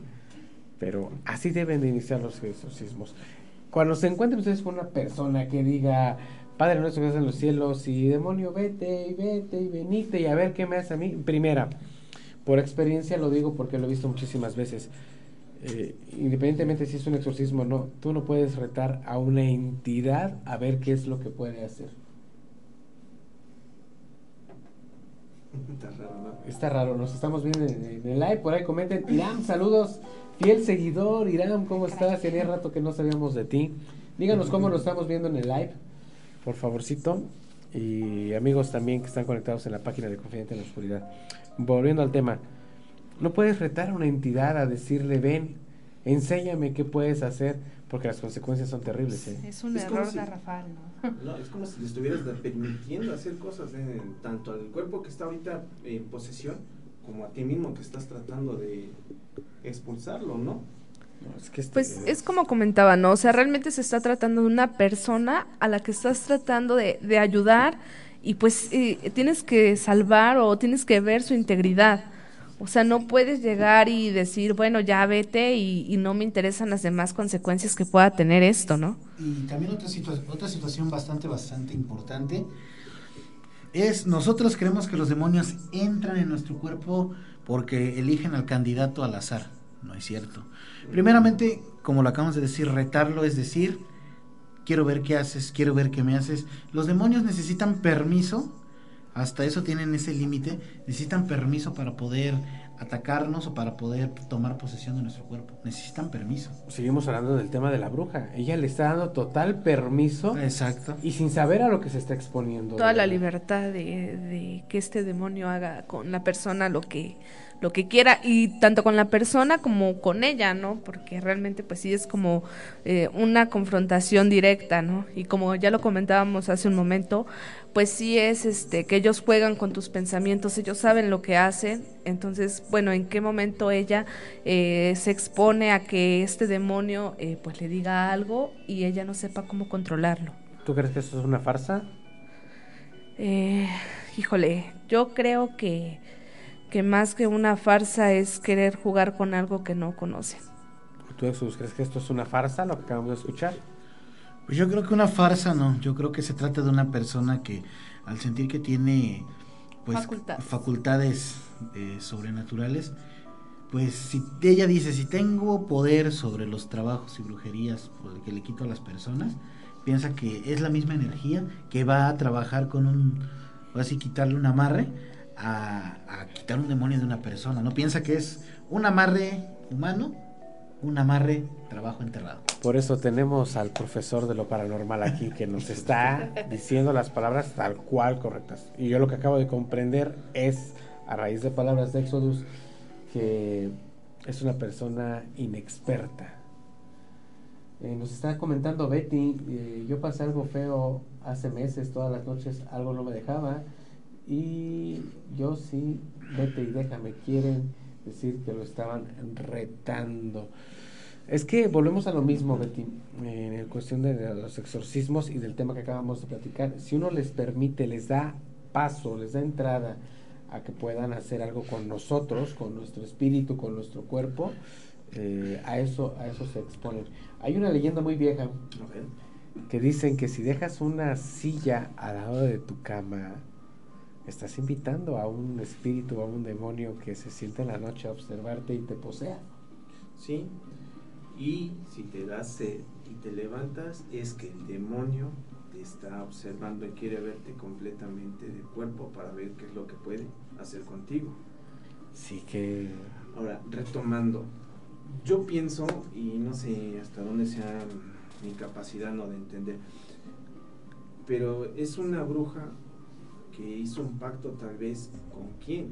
Speaker 2: Pero así deben de iniciar los exorcismos. Cuando se encuentren ustedes con una persona que diga, Padre nuestro que estás en los cielos, y demonio, vete y vete y venite y a ver qué me hace a mí. Primera, por experiencia lo digo porque lo he visto muchísimas veces. Eh, independientemente si es un exorcismo o no, tú no puedes retar a una entidad a ver qué es lo que puede hacer.
Speaker 3: Está raro, ¿no?
Speaker 2: Está raro, nos estamos viendo en, en el live, por ahí comenten. Iram, saludos, fiel seguidor. Iram, ¿cómo estás? Tenía rato que no sabíamos de ti. Díganos cómo lo estamos viendo en el live, por favorcito. Y amigos también que están conectados en la página de Confidente en la Oscuridad. Volviendo al tema, No puedes retar a una entidad a decirle, ven, enséñame qué puedes hacer, porque las consecuencias son terribles. ¿eh?
Speaker 4: Es un
Speaker 3: Es como
Speaker 4: error
Speaker 3: si-
Speaker 4: garrafal, ¿no?
Speaker 3: No, es como si le estuvieras permitiendo hacer cosas, eh, tanto al cuerpo que está ahorita en posesión, como a ti mismo que estás tratando de expulsarlo, ¿no?
Speaker 2: es que este-
Speaker 4: Pues es como comentaba, ¿no? O sea, realmente se está tratando de una persona a la que estás tratando de, de ayudar y pues eh, tienes que salvar o tienes que ver su integridad. O sea, no puedes llegar y decir, bueno, ya vete y, no me interesan las demás consecuencias que pueda tener esto, ¿no?
Speaker 5: Y también otra, otra situación bastante, bastante importante es nosotros creemos que los demonios entran en nuestro cuerpo porque eligen al candidato al azar. No es cierto. Primeramente, como lo acabamos de decir, retarlo es decir, quiero ver qué haces, quiero ver qué me haces. Los demonios necesitan permiso, hasta eso tienen ese límite, necesitan permiso para poder atacarnos o para poder tomar posesión de nuestro cuerpo. Necesitan permiso.
Speaker 2: Seguimos hablando del tema de la bruja. Ella le está dando total permiso.
Speaker 5: Exacto.
Speaker 2: Y sin saber a lo que se está exponiendo.
Speaker 4: Toda la libertad de, de que este demonio haga con la persona lo que lo que quiera y tanto con la persona como con ella, ¿no? Porque realmente pues sí es como eh, una confrontación directa, ¿no? Y como ya lo comentábamos hace un momento, pues sí es este que ellos juegan con tus pensamientos, ellos saben lo que hacen, entonces bueno, en qué momento ella eh, se expone a que este demonio eh, pues le diga algo y ella no sepa cómo controlarlo.
Speaker 2: ¿Tú crees que eso es una farsa?
Speaker 4: Eh, híjole, yo creo que, que más que una farsa es querer jugar con algo que no conocen.
Speaker 2: ¿Tú, Jesús, crees que esto es una farsa, lo que acabamos de escuchar?
Speaker 5: Pues yo creo que una farsa no, yo creo que se trata de una persona que al sentir que tiene pues
Speaker 4: Facultades.
Speaker 5: facultades eh, sobrenaturales, pues si ella dice, si tengo poder sobre los trabajos y brujerías por el que le quito a las personas, piensa que es la misma energía que va a trabajar con un, o así quitarle un amarre a, quitar un demonio de una persona, no piensa que es un amarre humano, un amarre trabajo enterrado.
Speaker 2: Por eso tenemos al profesor de lo paranormal aquí que nos está diciendo las palabras tal cual correctas. Y yo lo que acabo de comprender es, a raíz de palabras de Exodus, que es una persona inexperta. Eh, nos está comentando Betty, eh, yo pasé algo feo hace meses, todas las noches algo no me dejaba. Y yo sí, vete y déjame, quieren decir que lo estaban retando. Es que volvemos a lo mismo, Betty, en el cuestión de los exorcismos y del tema que acabamos de platicar. Si uno les permite, les da paso, les da entrada a que puedan hacer algo con nosotros, con nuestro espíritu, con nuestro cuerpo, eh, a eso a eso se exponen. Hay una leyenda muy vieja que dicen que si dejas una silla al lado de tu cama, estás invitando a un espíritu, a un demonio que se siente en la noche a observarte y te posea.
Speaker 3: Sí. Y si te das sed y te levantas, es que el demonio te está observando y quiere verte completamente de cuerpo para ver qué es lo que puede hacer contigo.
Speaker 2: Sí que...
Speaker 3: Ahora, retomando, yo pienso, y no sé hasta dónde sea mi capacidad no de entender, pero es una bruja que hizo un pacto tal vez con quién.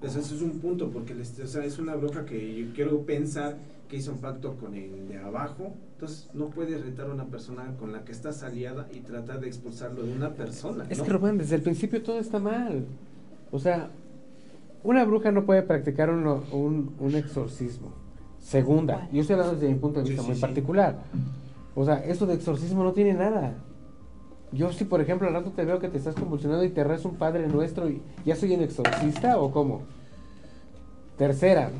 Speaker 3: Sea, eso es un punto, porque les- o sea, es una bruja que yo quiero pensar que hizo un pacto con el de abajo. Entonces, no puedes retar a una persona con la que estás aliada y tratar de expulsarlo de una persona.
Speaker 2: Es
Speaker 3: ¿no?
Speaker 2: que Rubén, desde el principio todo está mal. O sea, una bruja no puede practicar un, un exorcismo. Segunda, yo estoy hablando desde mi punto de
Speaker 3: Sí,
Speaker 2: vista
Speaker 3: sí,
Speaker 2: muy
Speaker 3: sí.
Speaker 2: particular. O sea, eso de exorcismo no tiene nada. Yo si por ejemplo al rato te veo que te estás convulsionando y te rezo un Padre Nuestro y ya soy un exorcista o cómo. Tercera,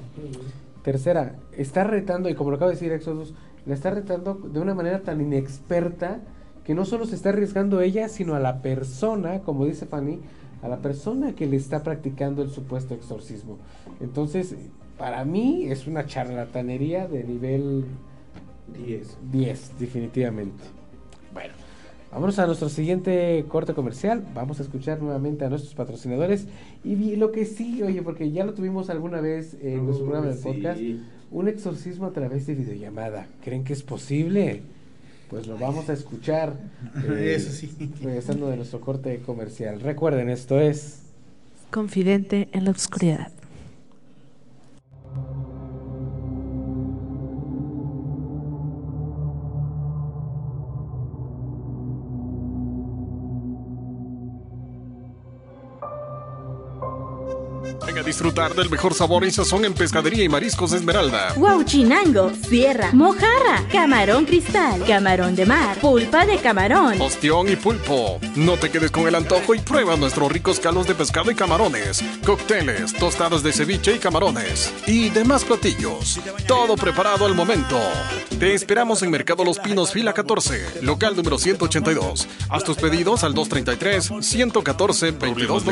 Speaker 2: tercera, está retando y como lo acaba de decir Exodus, la está retando de una manera tan inexperta que no solo se está arriesgando ella, sino a la persona, como dice Fanny, a la persona que le está practicando el supuesto exorcismo. Entonces, para mí es una charlatanería de nivel
Speaker 3: 10.
Speaker 2: 10, definitivamente. Vámonos a nuestro siguiente corte comercial. Vamos a escuchar nuevamente a nuestros patrocinadores. Y lo que sí, oye, porque ya lo tuvimos alguna vez en nuestro programa de
Speaker 3: sí.
Speaker 2: podcast, un exorcismo a través de videollamada. ¿Creen que es posible? Pues lo vamos a escuchar. eh,
Speaker 5: Eso sí.
Speaker 2: Regresando de nuestro corte comercial. Recuerden, esto es.
Speaker 4: Confidente en la oscuridad.
Speaker 9: Ven a disfrutar del mejor sabor y sazón en Pescadería y Mariscos Esmeralda.
Speaker 10: Huauchinango, sierra, mojarra, camarón cristal, camarón de mar, pulpa de camarón.
Speaker 9: Ostión y pulpo. No te quedes con el antojo y prueba nuestros ricos calos de pescado y camarones, cócteles, tostadas de ceviche y camarones y demás platillos. Todo preparado al momento. Te esperamos en Mercado Los Pinos, fila 14, local número 182. Haz tus pedidos al 233 114 22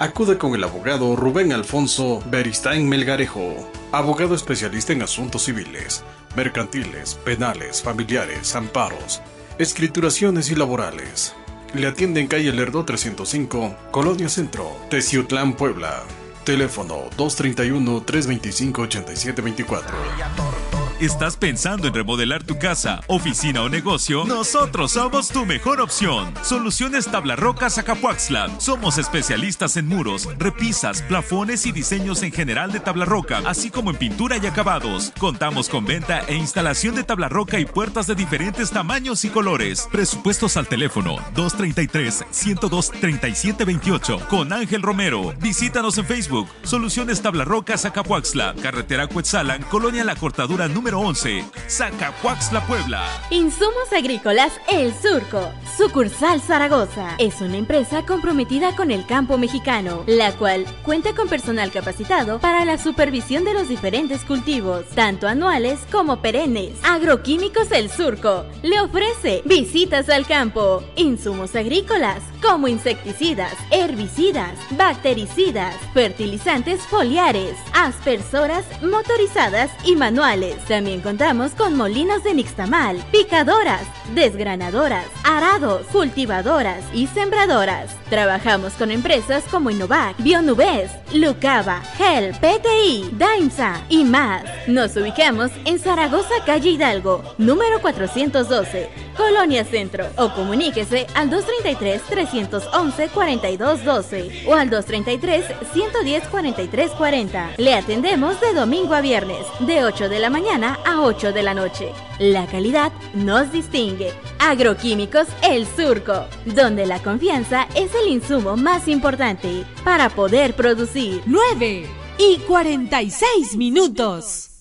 Speaker 9: Acude con el abogado Rubén Alfonso Beristain Melgarejo, abogado especialista en asuntos civiles, mercantiles, penales, familiares, amparos, escrituraciones y laborales. Le atiende en calle Lerdo 305, Colonia Centro, Teciutlán, Puebla. Teléfono 231-325-8724.
Speaker 1: ¿Estás pensando en remodelar tu casa, oficina o negocio? Nosotros somos tu mejor opción. Soluciones Tabla Rocas Acapuaxla. Somos especialistas en muros, repisas, plafones y diseños en general de tabla roca, así como en pintura y acabados. Contamos con venta e instalación de tabla roca y puertas de diferentes tamaños y colores. Presupuestos al teléfono 233-102-3728 con Ángel Romero. Visítanos en Facebook. Soluciones Tabla Rocas Acapuaxla. Carretera Cuetzalan, Colonia La Cortadura número 11. Zacapuaxla, Puebla.
Speaker 10: Insumos Agrícolas El Surco, sucursal Zaragoza. Es una empresa comprometida con el campo mexicano, la cual cuenta con personal capacitado para la supervisión de los diferentes cultivos, tanto anuales como perennes. Agroquímicos El Surco le ofrece visitas al campo, insumos agrícolas como insecticidas, herbicidas, bactericidas, fertilizantes foliares, aspersoras motorizadas y manuales. También contamos con molinos de nixtamal, picadoras, desgranadoras, arados, cultivadoras y sembradoras. Trabajamos con empresas como Innovac, Bionubes, Lucava, Gel, PTI, Daimsa y más. Nos ubicamos en Zaragoza, calle Hidalgo, número 412, Colonia Centro. O comuníquese al 233-311-4212 o al 233-110-4340. Le atendemos de domingo a viernes, de 8 de la mañana a 8 de la noche. La calidad nos distingue. Agroquímicos El Surco, donde la confianza es el insumo más importante para poder producir.
Speaker 11: 9 y 46 minutos.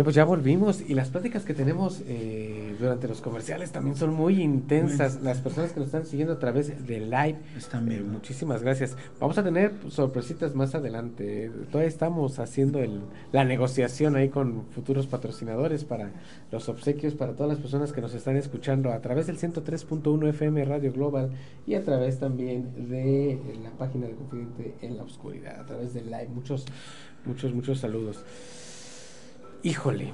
Speaker 2: Bien, pues ya volvimos y las pláticas que tenemos eh, durante los comerciales también son muy intensas. Las personas que nos están siguiendo a través de live,
Speaker 5: Están bien,
Speaker 2: eh, muchísimas gracias. Vamos a tener sorpresitas más adelante. Todavía estamos haciendo el, la negociación ahí con futuros patrocinadores para los obsequios para todas las personas que nos están escuchando a través del 103.1 FM Radio Global y a través también de la página de Confidente en la Oscuridad, a través del live. Muchos, muchos, muchos saludos. Híjole,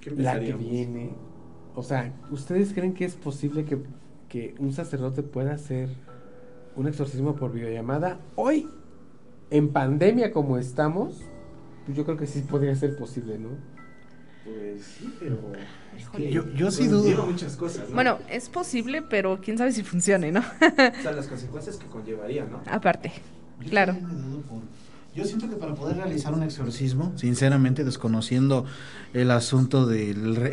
Speaker 3: ¿Qué
Speaker 2: la que viene. O sea, ¿ustedes creen que es posible que, que un sacerdote pueda hacer un exorcismo por videollamada? Hoy, en pandemia como estamos, pues yo creo que sí podría ser posible, ¿no?
Speaker 3: Pues sí, pero.
Speaker 4: Híjole.
Speaker 5: Yo- yo sí dudo.
Speaker 3: muchas cosas. ¿no?
Speaker 4: Bueno, es posible, pero quién sabe si funcione, ¿no?
Speaker 3: O sea, las consecuencias que conllevaría, ¿no?
Speaker 4: Aparte,
Speaker 5: Yo
Speaker 4: claro.
Speaker 5: también me dudo por- Yo siento que para poder realizar un exorcismo, sinceramente desconociendo el asunto re-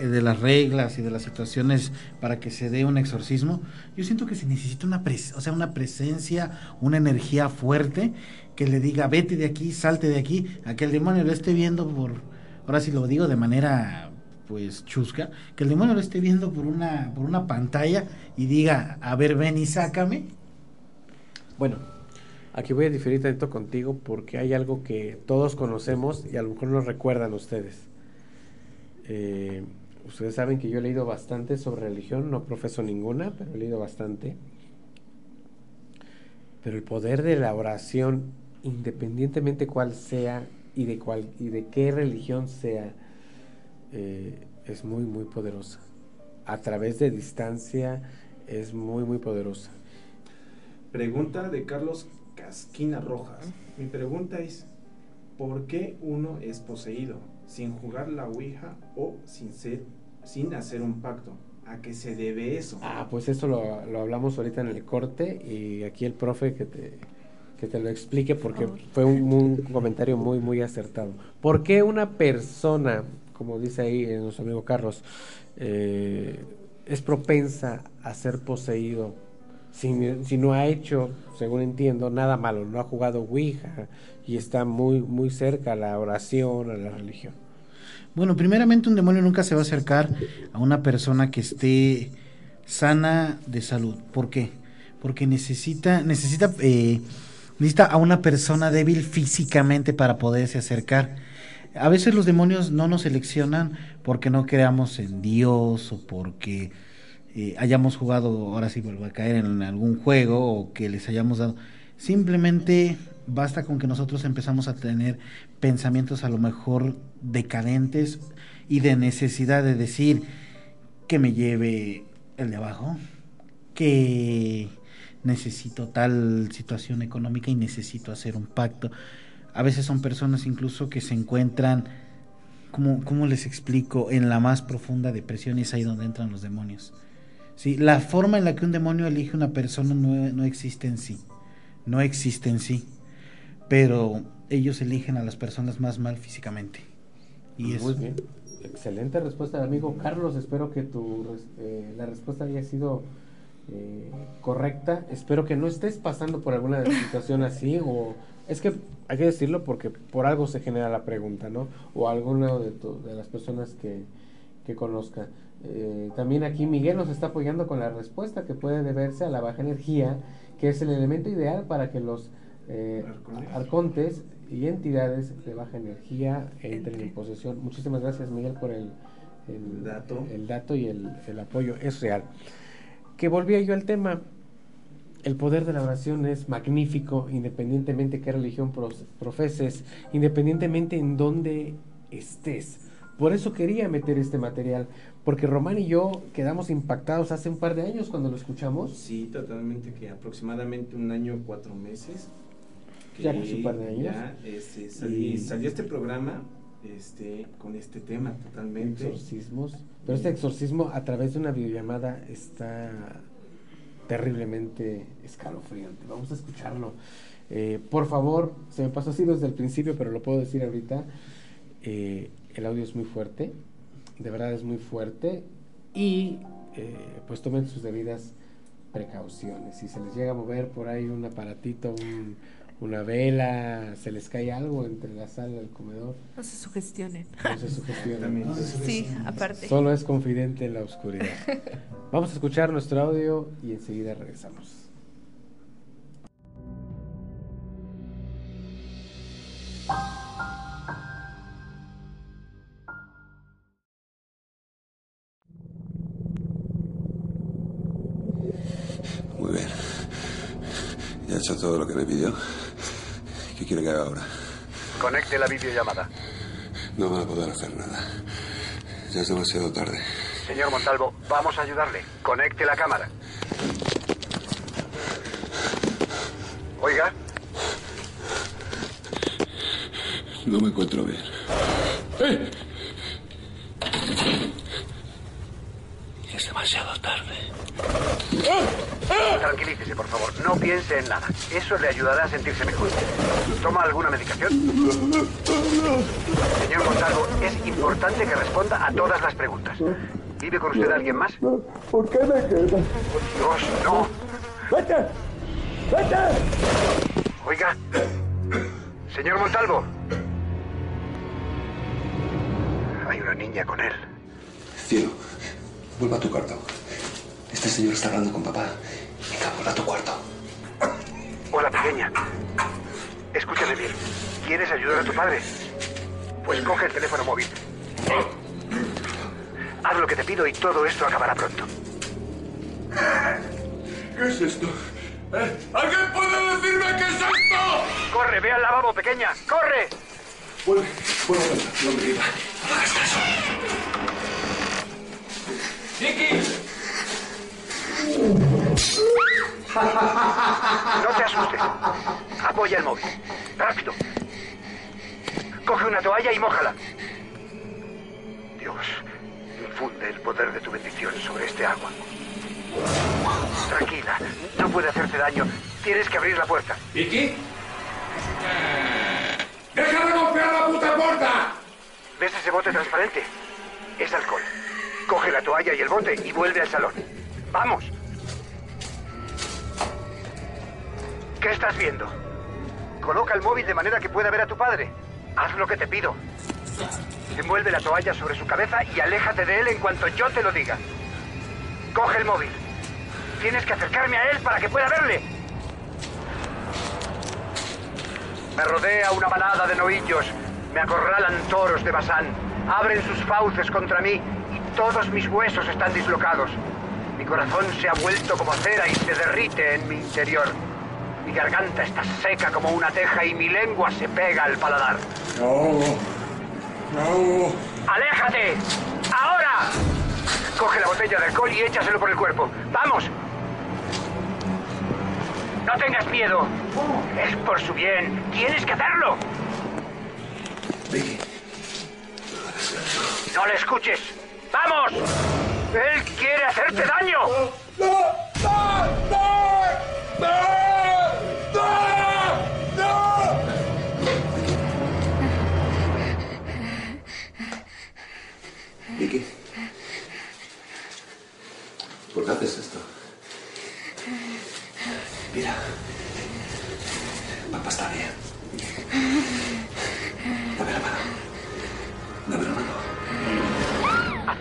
Speaker 5: de las reglas y de las situaciones para que se dé un exorcismo, yo siento que se necesita una pres o sea, una presencia, una energía fuerte que le diga vete de aquí, salte de aquí, a que el demonio lo esté viendo por, ahora sí lo digo de manera pues chusca, que el demonio lo esté viendo por una, por una pantalla y diga, a ver, ven y sácame.
Speaker 2: Bueno, aquí voy a diferir tanto contigo porque hay algo que todos conocemos y a lo mejor no recuerdan ustedes. Eh, ustedes saben que yo he leído bastante sobre religión, no profeso ninguna, pero he leído bastante. Pero el poder de la oración, independientemente cuál sea y de y de qué religión sea, eh, es muy, muy poderosa. A través de distancia es muy, muy poderosa.
Speaker 3: Pregunta de Carlos Casquina Rojas. Mi pregunta es, ¿por qué uno es poseído sin jugar la Ouija o sin, ser, sin hacer un pacto? ¿A qué se debe eso?
Speaker 2: Ah, pues eso lo, lo hablamos ahorita en el corte y aquí el profe que te, que te lo explique porque fue un, un comentario muy, muy acertado. ¿Por qué una persona, como dice ahí nuestro amigo Carlos, eh, es propensa a ser poseído si, no ha hecho, según entiendo, nada malo, no ha jugado Ouija y está muy, muy cerca a la oración, a la religión?
Speaker 5: Bueno, primeramente un demonio nunca se va a acercar a una persona que esté sana de salud. ¿Por qué? Porque necesita, necesita, eh, necesita a una persona débil físicamente para poderse acercar. A veces los demonios no nos seleccionan porque no creamos en Dios o porque eh, hayamos jugado, ahora sí vuelvo a caer en algún juego o que les hayamos dado. Simplemente basta con que nosotros empezamos a tener pensamientos a lo mejor decadentes y de necesidad de decir que me lleve el de abajo, que necesito tal situación económica y necesito hacer un pacto. A veces son personas incluso que se encuentran, como ¿cómo les explico?, en la más profunda depresión y es ahí donde entran los demonios. ¿Sí? La forma en la que un demonio elige una persona no, no existe en sí, no existe en sí pero ellos eligen a las personas más mal físicamente. Y
Speaker 2: Muy
Speaker 5: eso.
Speaker 2: bien. Excelente respuesta, amigo Carlos. Espero que tu, eh, la respuesta haya sido eh, correcta. Espero que no estés pasando por alguna situación así o es que hay que decirlo porque por algo se genera la pregunta, ¿no? O alguna de, tu- de las personas que, que conozca. Eh, también aquí Miguel nos está apoyando con la respuesta que puede deberse a la baja energía, que es el elemento ideal para que los eh, arcontes y entidades de baja energía entren en posesión. Muchísimas gracias Miguel por el, el
Speaker 3: dato.
Speaker 2: el dato y el, el apoyo. Es real. Que volvía yo al tema. El poder de la oración es magnífico, independientemente qué religión profeses, independientemente en dónde estés. Por eso quería meter este material, porque Román y yo quedamos impactados hace un par de años cuando lo escuchamos.
Speaker 3: Sí, totalmente, que aproximadamente un año, cuatro meses. que
Speaker 2: Ya casi un par de años.
Speaker 3: Ya este, salí-
Speaker 2: Y-
Speaker 3: salió este programa este, con este tema totalmente.
Speaker 2: Exorcismos. Pero este exorcismo a través de una videollamada está terriblemente escalofriante. Vamos a escucharlo. Eh, por favor, se me pasó así desde el principio, pero lo puedo decir ahorita. Eh, el audio es muy fuerte, de verdad es muy fuerte. Y eh, pues tomen sus debidas precauciones. Si se les llega a mover por ahí un aparatito, un- una vela, se les cae algo entre la sala y el comedor.
Speaker 4: No se sugestionen.
Speaker 2: No se sugestionen.
Speaker 4: Sí, aparte.
Speaker 2: Solo es confidente en la oscuridad. Vamos a escuchar nuestro audio y enseguida regresamos.
Speaker 14: Hecho todo lo que me pidió. ¿Qué quiere que haga ahora?
Speaker 15: Conecte la videollamada.
Speaker 14: No van a poder hacer nada. Ya es demasiado tarde.
Speaker 15: Señor Montalvo, vamos a ayudarle. Conecte la cámara. Oiga,
Speaker 14: No me encuentro bien.
Speaker 15: es Tranquilícese, por favor. No piense en nada. Eso le ayudará a sentirse mejor. ¿Toma alguna medicación? Señor Montalvo, es importante que responda a todas las preguntas. ¿Vive con usted alguien más?
Speaker 13: ¿Por qué me quedas?
Speaker 15: Dios, no.
Speaker 13: ¡Vete! ¡Vete!
Speaker 15: Oiga. Señor Montalvo. Hay una niña con él.
Speaker 14: Cielo, vuelva a tu cuarto. Este señor está hablando con papá tu cuarto.
Speaker 15: Hola, pequeña. Escúchame bien. ¿Quieres ayudar a tu padre? Pues coge el teléfono móvil. Haz lo que te pido y todo esto acabará pronto.
Speaker 13: ¿Qué es esto? ¿Eh? ¿Alguien puede decirme qué es esto?
Speaker 15: ¡Corre, ve al lavabo, pequeña! ¡Corre!
Speaker 14: Vuelve, vuelve, no me iba. No hagas caso. ¡Nicky!
Speaker 15: No te asustes. Apoya el móvil. Rápido. Coge una toalla y mójala. Dios, infunde el poder de tu bendición sobre este agua. Tranquila, no puede hacerte daño. Tienes que abrir la puerta.
Speaker 13: ¿Vicky? ¡Deja de golpear la puta puerta!
Speaker 15: ¿Ves ese bote transparente? Es alcohol. Coge la toalla y el bote y vuelve al salón. ¡Vamos! ¿Qué estás viendo? Coloca el móvil de manera que pueda ver a tu padre. Haz lo que te pido. Envuelve la toalla sobre su cabeza y aléjate de él en cuanto yo te lo diga. Coge el móvil. Tienes que acercarme a él para que pueda verle. Me rodea una manada de novillos. Me acorralan toros de Basán. Abren sus fauces contra mí y todos mis huesos están dislocados. Mi corazón se ha vuelto como cera y se derrite en mi interior. Mi garganta está seca como una teja y mi lengua se pega al paladar.
Speaker 13: No. No.
Speaker 15: ¡Aléjate! ¡Ahora! Coge la botella de alcohol y échaselo por el cuerpo. ¡Vamos! No tengas miedo. Es por su bien. Tienes que hacerlo. No le escuches. ¡Vamos! Él quiere hacerte daño.
Speaker 13: ¡No! ¡No! ¡No! ¡No!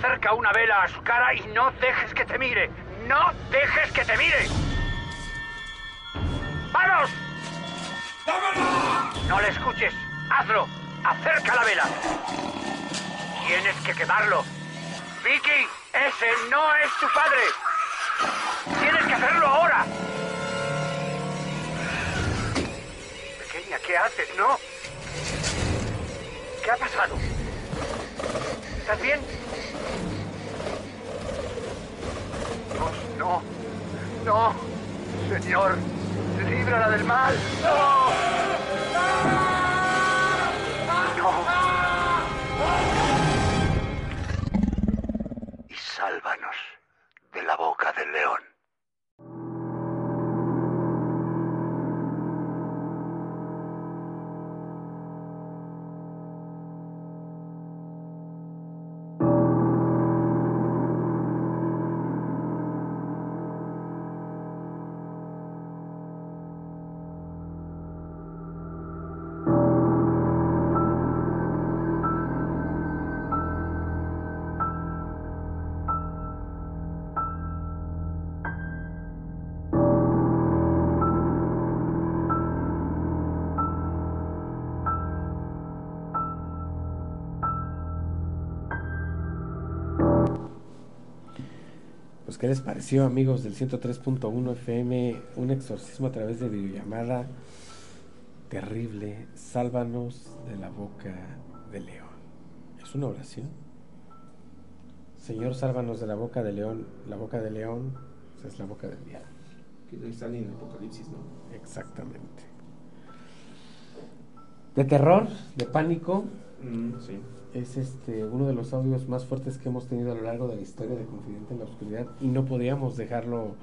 Speaker 15: Acerca una vela a su cara y no dejes que te mire. ¡No dejes que te mire! ¡Vamos! No le escuches. Hazlo. Acerca la vela. Tienes que quemarlo. Vicky, ese no es tu padre. Tienes que hacerlo ahora. Pequeña, ¿qué haces? No. ¿Qué ha pasado? ¿Estás bien? No. No. Señor, líbrala del mal. No. No.
Speaker 2: ¿Qué les pareció, amigos del 103.1 FM? Un exorcismo a través de videollamada terrible. Sálvanos de la boca del león. ¿Es una oración? Señor, sálvanos de la boca del león. La boca del león es la boca del diablo.
Speaker 3: Que está en el Apocalipsis, ¿no?
Speaker 2: Exactamente. De terror, de pánico.
Speaker 3: Mm, sí.
Speaker 2: Es este uno de los audios más fuertes que hemos tenido a lo largo de la historia de Confidente en la Oscuridad y no podíamos dejarlo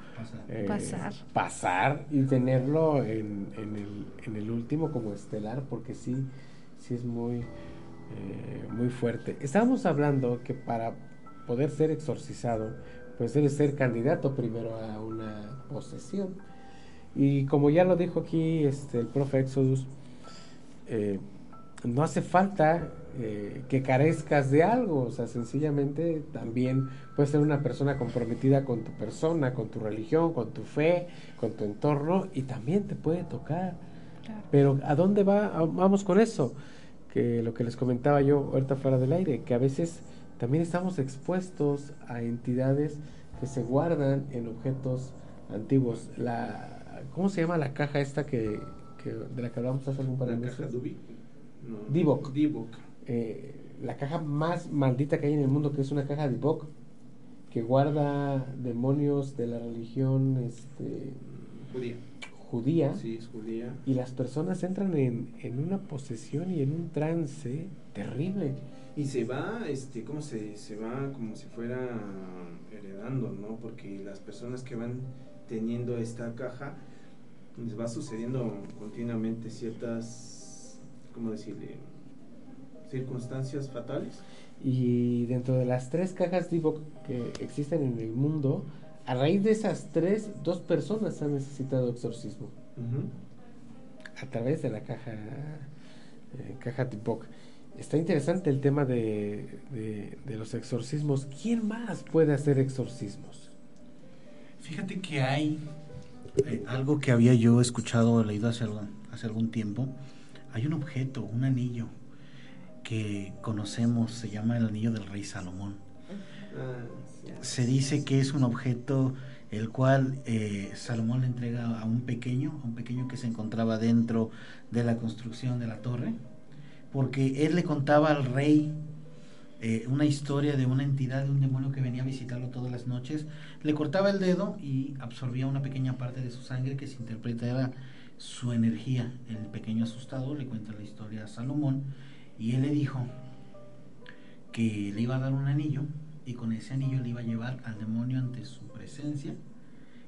Speaker 2: eh,
Speaker 4: Pasar.
Speaker 2: pasar y tenerlo en, en el, en el último como estelar porque sí, sí es muy, eh, muy fuerte. Estábamos hablando que para poder ser exorcizado, pues debe ser candidato primero a una posesión. Y como ya lo dijo aquí este, el profe Exodus, eh, no hace falta eh, que carezcas de algo, o sea, sencillamente también puedes ser una persona comprometida con tu persona, con tu religión, con tu fe, con tu entorno y también te puede tocar. Pero ¿a dónde va? a- vamos con eso? Que lo que les comentaba yo ahorita fuera del aire, que a veces también estamos expuestos a entidades que se guardan en objetos antiguos. La, ¿Cómo se llama la caja esta que, que- de la que hablamos hace algún par de
Speaker 3: ¿La
Speaker 2: meses?
Speaker 3: caja Dubic? No.
Speaker 2: Divok.
Speaker 3: Divok.
Speaker 2: Eh, la caja más maldita que hay en el mundo, que es una caja de Bok, que guarda demonios de la religión este,
Speaker 3: Judía.
Speaker 2: judía
Speaker 3: Sí, es judía.
Speaker 2: y las personas entran en, en una posesión y en un trance terrible.
Speaker 3: Y se va, este, ¿cómo se, se va como si fuera heredando, ¿no? Porque las personas que van teniendo esta caja, les va sucediendo continuamente ciertas, ¿cómo decirle? Circunstancias fatales.
Speaker 2: Y dentro de las tres cajas Divock que existen en el mundo, a raíz de esas tres, dos personas han necesitado exorcismo. A través de la caja, eh, caja Divock. Está interesante el tema de, de- de los exorcismos. ¿Quién más puede hacer exorcismos?
Speaker 5: Fíjate que hay eh, algo que había yo escuchado o leído hace algún, hace algún tiempo. Hay un objeto, un anillo que conocemos, se llama el anillo del rey Salomón. Se dice que es un objeto el cual eh, Salomón le entrega a un pequeño, a un pequeño que se encontraba dentro de la construcción de la torre, porque él le contaba al rey eh, una historia de una entidad, de un demonio que venía a visitarlo todas las noches, le cortaba el dedo y absorbía una pequeña parte de su sangre que se interpreta era su energía. El pequeño asustado le cuenta la historia a Salomón y él le dijo que le iba a dar un anillo y con ese anillo le iba a llevar al demonio ante su presencia.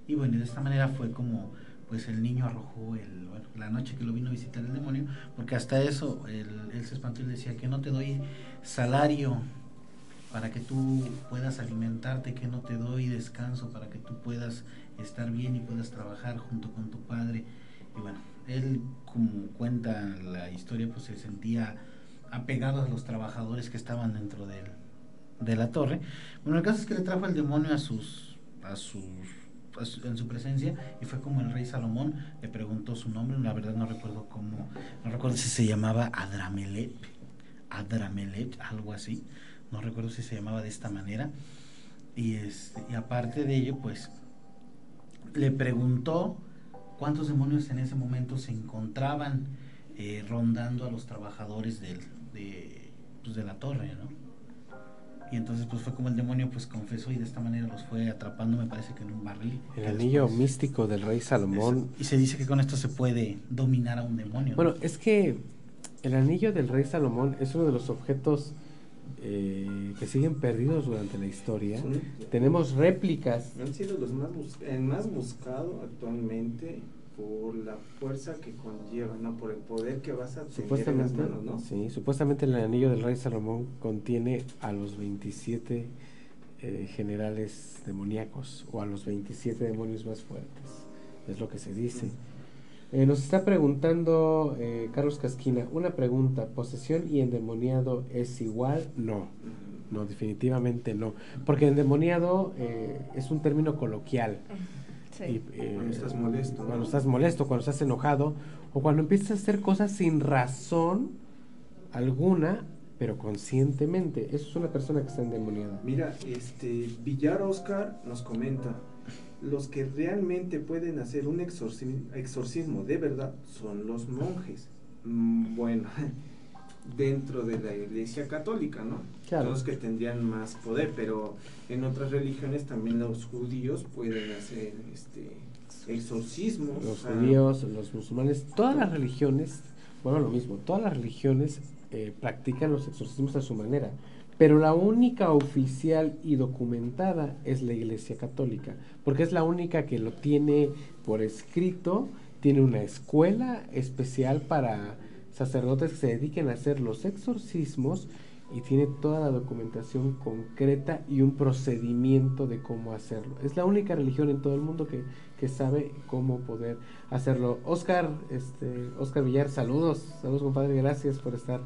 Speaker 5: Y bueno, de esta manera fue como pues el niño arrojó el, bueno, la noche que lo vino a visitar el demonio, porque hasta eso él, él se espantó y le decía que no te doy salario para que tú puedas alimentarte, que no te doy descanso para que tú puedas estar bien y puedas trabajar junto con tu padre. Y bueno, él como cuenta la historia, pues se sentía apegado a los trabajadores que estaban dentro del, de la torre. Bueno, el caso es que le trajo el demonio a sus, a en su presencia y fue como el rey Salomón le preguntó su nombre, la verdad no recuerdo cómo, no recuerdo si se llamaba Adramelech, Adramelech, algo así, no recuerdo si se llamaba de esta manera. Y, este, y aparte de ello, pues le preguntó cuántos demonios en ese momento se encontraban eh, rondando a los trabajadores del, de, pues, de la torre, ¿no? Y entonces pues fue como el demonio pues confesó y de esta manera los fue atrapando, me parece que en un barril.
Speaker 2: El anillo místico del rey Salomón.
Speaker 5: Y se dice que con esto se puede dominar a un demonio. ¿no?
Speaker 2: Bueno, es que el anillo del rey Salomón es uno de los objetos eh, que siguen perdidos durante la historia.
Speaker 3: Sí.
Speaker 2: Tenemos réplicas.
Speaker 3: Han sido los más el más buscado actualmente por la fuerza que conlleva, ¿no? Por el poder que vas a tener en las manos, ¿no?
Speaker 2: sí, supuestamente el anillo del rey Salomón contiene a los 27 eh, generales demoníacos o a los 27 demonios más fuertes. Es lo que se dice. Eh, nos está preguntando eh, Carlos Casquina, una pregunta, ¿posesión y endemoniado es igual? No, no, definitivamente no. Porque endemoniado eh, es un término coloquial.
Speaker 4: Sí.
Speaker 2: Y, eh,
Speaker 3: Cuando estás molesto.
Speaker 2: Cuando estás molesto, cuando estás enojado, o cuando empiezas a hacer cosas sin razón alguna, pero conscientemente. Eso es una persona que está endemoniada.
Speaker 3: Mira, este Villar Oscar nos comenta, los que realmente pueden hacer un exorci- exorcismo de verdad son los monjes. Mm, Bueno, dentro de la iglesia católica, ¿no?
Speaker 2: Claro.
Speaker 3: Son los que tendrían más poder, pero en otras religiones también los judíos pueden hacer este exorcismos.
Speaker 2: Los judíos, los musulmanes, todas las religiones, bueno, lo mismo, todas las religiones eh, practican los exorcismos a su manera. Pero la única oficial y documentada es la Iglesia Católica, porque es la única que lo tiene por escrito, tiene una escuela especial para sacerdotes que se dediquen a hacer los exorcismos y tiene toda la documentación concreta y un procedimiento de cómo hacerlo. Es la única religión en todo el mundo que, que sabe cómo poder hacerlo. Oscar, este, Oscar Villar, saludos, saludos compadre, gracias por estar,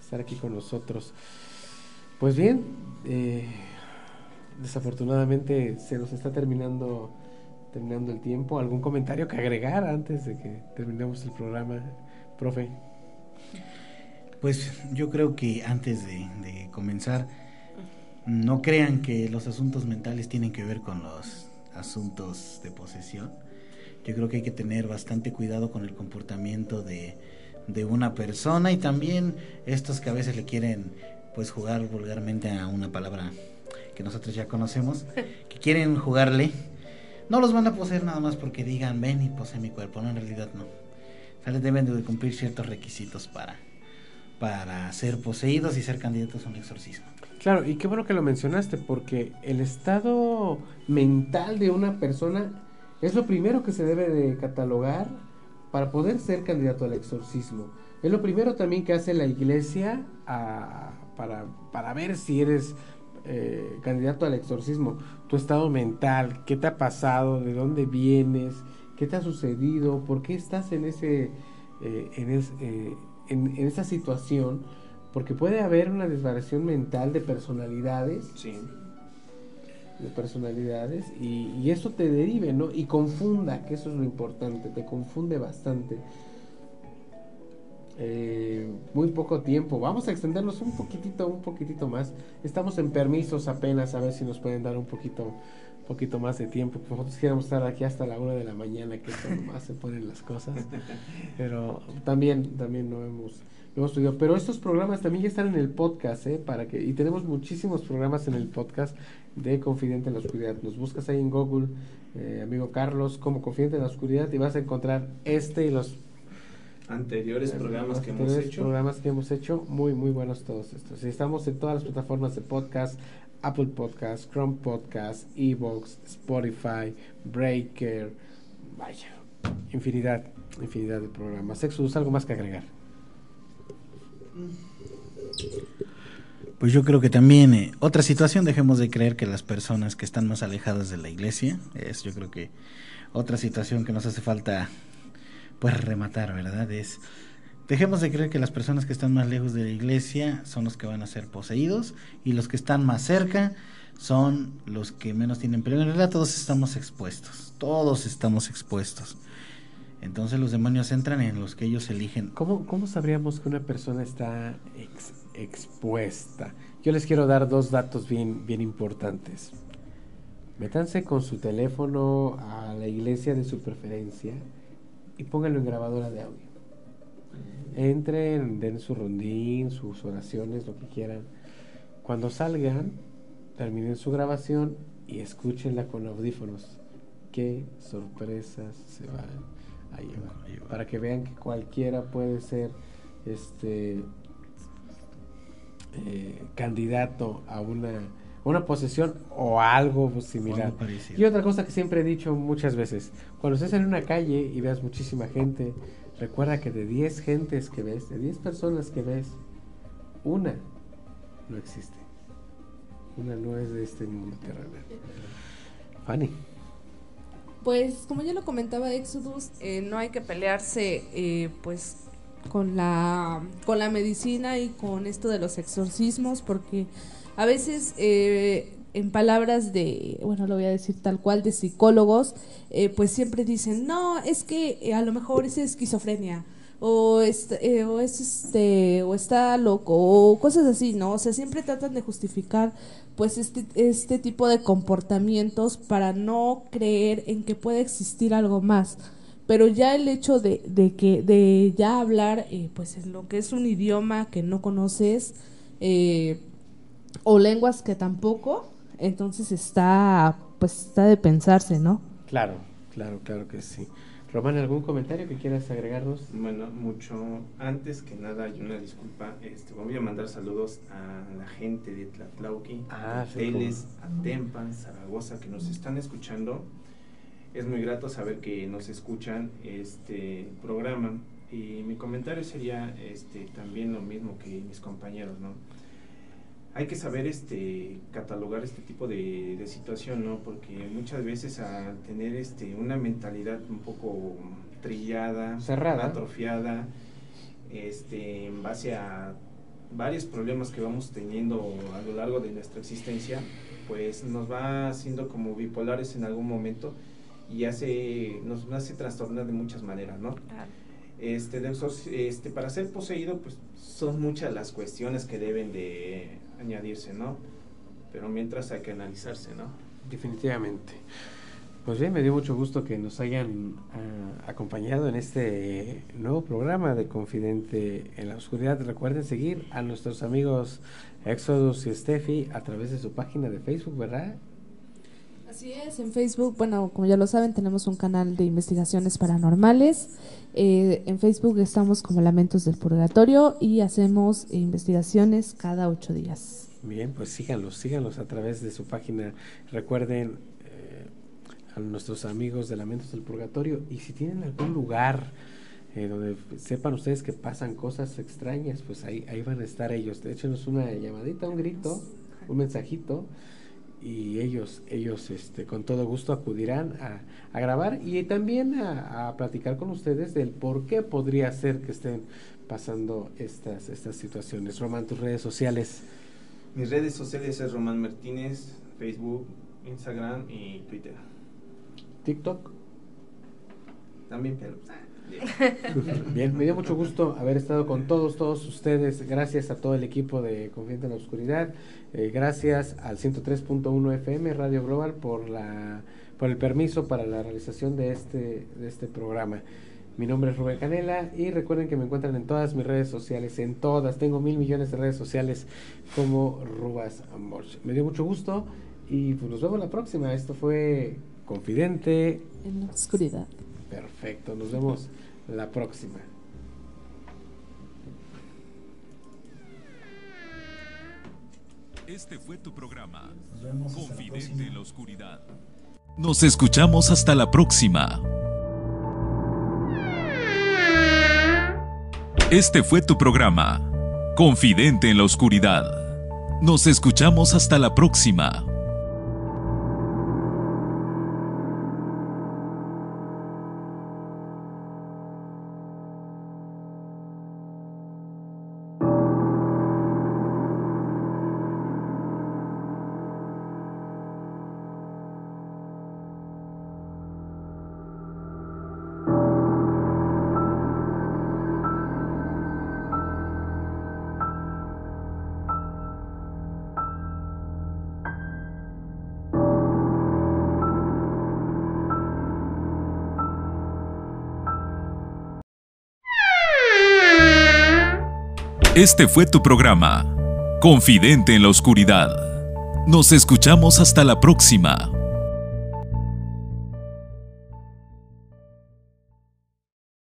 Speaker 2: estar aquí con nosotros. Pues bien, eh, desafortunadamente se nos está terminando terminando el tiempo. ¿Algún comentario que agregar antes de que terminemos el programa, profe?
Speaker 5: Pues yo creo que antes de, de comenzar, no crean que los asuntos mentales tienen que ver con los asuntos de posesión. Yo creo que hay que tener bastante cuidado con el comportamiento de, de una persona y también estos que a veces le quieren pues jugar vulgarmente a una palabra que nosotros ya conocemos, que quieren jugarle no los van a poseer nada más porque digan, ven y posee mi cuerpo. No, en realidad no. O sea, les deben de cumplir ciertos requisitos para, para ser poseídos y ser candidatos a un exorcismo.
Speaker 2: Claro, y qué bueno que lo mencionaste, porque el estado mental de una persona es lo primero que se debe de catalogar para poder ser candidato al exorcismo. Es lo primero también que hace la iglesia a- para, para ver si eres eh, candidato al exorcismo. Tu estado mental, qué te ha pasado, de dónde vienes, qué te ha sucedido, por qué estás en ese eh, en, es- eh, en, en esa situación, porque puede haber una desvariación mental de personalidades. De personalidades y, y eso te derive, ¿no? Y confunda, que eso es lo importante, te confunde bastante. Eh, muy poco tiempo, vamos a extendernos un poquitito, un poquitito más. Estamos en permisos apenas, a ver si nos pueden dar un poquito, poquito más de tiempo. Nosotros queremos estar aquí hasta la una de la mañana, que es cuando más se ponen las cosas. Pero también, también no hemos, no hemos. Pero estos programas también ya están en el podcast, ¿eh? Para que, y tenemos muchísimos programas en el podcast de Confidente en la Oscuridad. Nos buscas ahí en Google, eh, amigo Carlos, como Confidente en la Oscuridad y vas a encontrar este y los
Speaker 3: Anteriores programas que hemos hecho.
Speaker 2: programas que hemos hecho, muy, muy buenos todos estos. Estamos en todas las plataformas de podcast, Apple Podcast, Chrome Podcast, Evox, Spotify, Breaker, vaya, infinidad, infinidad de programas. Exodus, ¿algo más que agregar?
Speaker 5: Pues yo creo que también eh, otra situación, dejemos de creer que las personas que están más alejadas de la iglesia, es yo creo que otra situación que nos hace falta pues rematar, ¿verdad? Es dejemos de creer que las personas que están más lejos de la iglesia son los que van a ser poseídos y los que están más cerca son los que menos tienen peligro. En realidad todos estamos expuestos, todos estamos expuestos. Entonces los demonios entran en los que ellos eligen.
Speaker 2: ¿Cómo, cómo sabríamos que una persona está ex- expuesta? Yo les quiero dar dos datos bien, bien importantes. Métanse con su teléfono a la iglesia de su preferencia y pónganlo en grabadora de audio. Entren, den su rondín, sus oraciones, lo que quieran. Cuando salgan, terminen su grabación y escúchenla con audífonos. Qué sorpresas se van a llevar. Para que vean que cualquiera puede ser este eh, candidato a una, una posesión o algo similar.
Speaker 5: algo.
Speaker 2: Y otra cosa que siempre he dicho muchas veces, cuando estés en una calle y veas muchísima gente, recuerda que de 10 gentes que ves, de 10 personas que ves, una no existe. Una no es de este mundo terrenal. Fanny.
Speaker 4: Pues como ya lo comentaba Exodus, eh, no hay que pelearse eh, pues con la, con la medicina y con esto de los exorcismos porque a veces eh, en palabras de, bueno lo voy a decir tal cual, de psicólogos, eh, pues siempre dicen, no, es que eh, a lo mejor es esquizofrenia. O, es, eh, o es este o está loco o cosas así no o sea siempre tratan de justificar pues este este tipo de comportamientos para no creer en que puede existir algo más pero ya el hecho de, de que de ya hablar eh, pues en lo que es un idioma que no conoces eh, o lenguas que tampoco entonces está pues está de pensarse no
Speaker 2: Claro, claro, claro que sí. Román, ¿algún comentario que quieras agregarnos?
Speaker 3: Bueno, mucho antes que nada, y una disculpa, este, voy a mandar saludos a la gente de Tlatlauqui,
Speaker 2: Ah,
Speaker 3: a Teles, a Tempan, Zaragoza, que nos están escuchando. Es muy grato saber que nos escuchan este programa. Y mi comentario sería este, también lo mismo que mis compañeros, ¿no? Hay que saber este catalogar este tipo de, de situación, ¿no? Porque muchas veces al tener este una mentalidad un poco trillada,
Speaker 2: Cerrada.
Speaker 3: atrofiada, este, en base a varios problemas que vamos teniendo a lo largo de nuestra existencia, pues nos va haciendo como bipolares en algún momento y hace, nos hace trastornar de muchas maneras, ¿no? Este, de este, para ser poseído, pues son muchas las cuestiones que deben de añadirse, ¿no? Pero mientras hay que analizarse, ¿no?
Speaker 2: Definitivamente. Pues bien, me dio mucho gusto que nos hayan ah, acompañado en este nuevo programa de Confidente en la Oscuridad. Recuerden seguir a nuestros amigos Exodus y Steffi a través de su página de Facebook, ¿verdad?
Speaker 4: Así es, en Facebook, bueno, como ya lo saben, tenemos un canal de investigaciones paranormales. Eh, en Facebook estamos como Lamentos del Purgatorio y hacemos investigaciones cada ocho días.
Speaker 2: Bien, pues síganlos, síganlos a través de su página. Recuerden eh, a nuestros amigos de Lamentos del Purgatorio y si tienen algún lugar eh, donde sepan ustedes que pasan cosas extrañas, pues ahí, ahí van a estar ellos. Échenos una llamadita, un grito, un mensajito y ellos, ellos este, con todo gusto acudirán a, a grabar y también a, a, platicar con ustedes del por qué podría ser que estén pasando estas, estas situaciones. Román, tus redes sociales.
Speaker 3: Mis redes sociales es Román Martínez, Facebook, Instagram y Twitter.
Speaker 2: TikTok.
Speaker 3: También, pero...
Speaker 2: Bien, me dio mucho gusto haber estado con todos, todos ustedes. Gracias a todo el equipo de Confiante en la Oscuridad. Eh, gracias al 103.1 FM Radio Global por la por el permiso para la realización de este de este programa. Mi nombre es Rubén Canela y recuerden que me encuentran en todas mis redes sociales, en todas, tengo mil millones de redes sociales como Rubas Amorch. Me dio mucho gusto y pues nos vemos la próxima. Esto fue Confidente
Speaker 4: en la Oscuridad.
Speaker 2: Perfecto, nos vemos la próxima.
Speaker 1: Este fue tu programa, Confidente en la Oscuridad. Nos escuchamos hasta la próxima. Este fue tu programa, Confidente en la Oscuridad. Nos escuchamos hasta la próxima. Este fue tu programa, Confidente en la Oscuridad. Nos escuchamos hasta la próxima.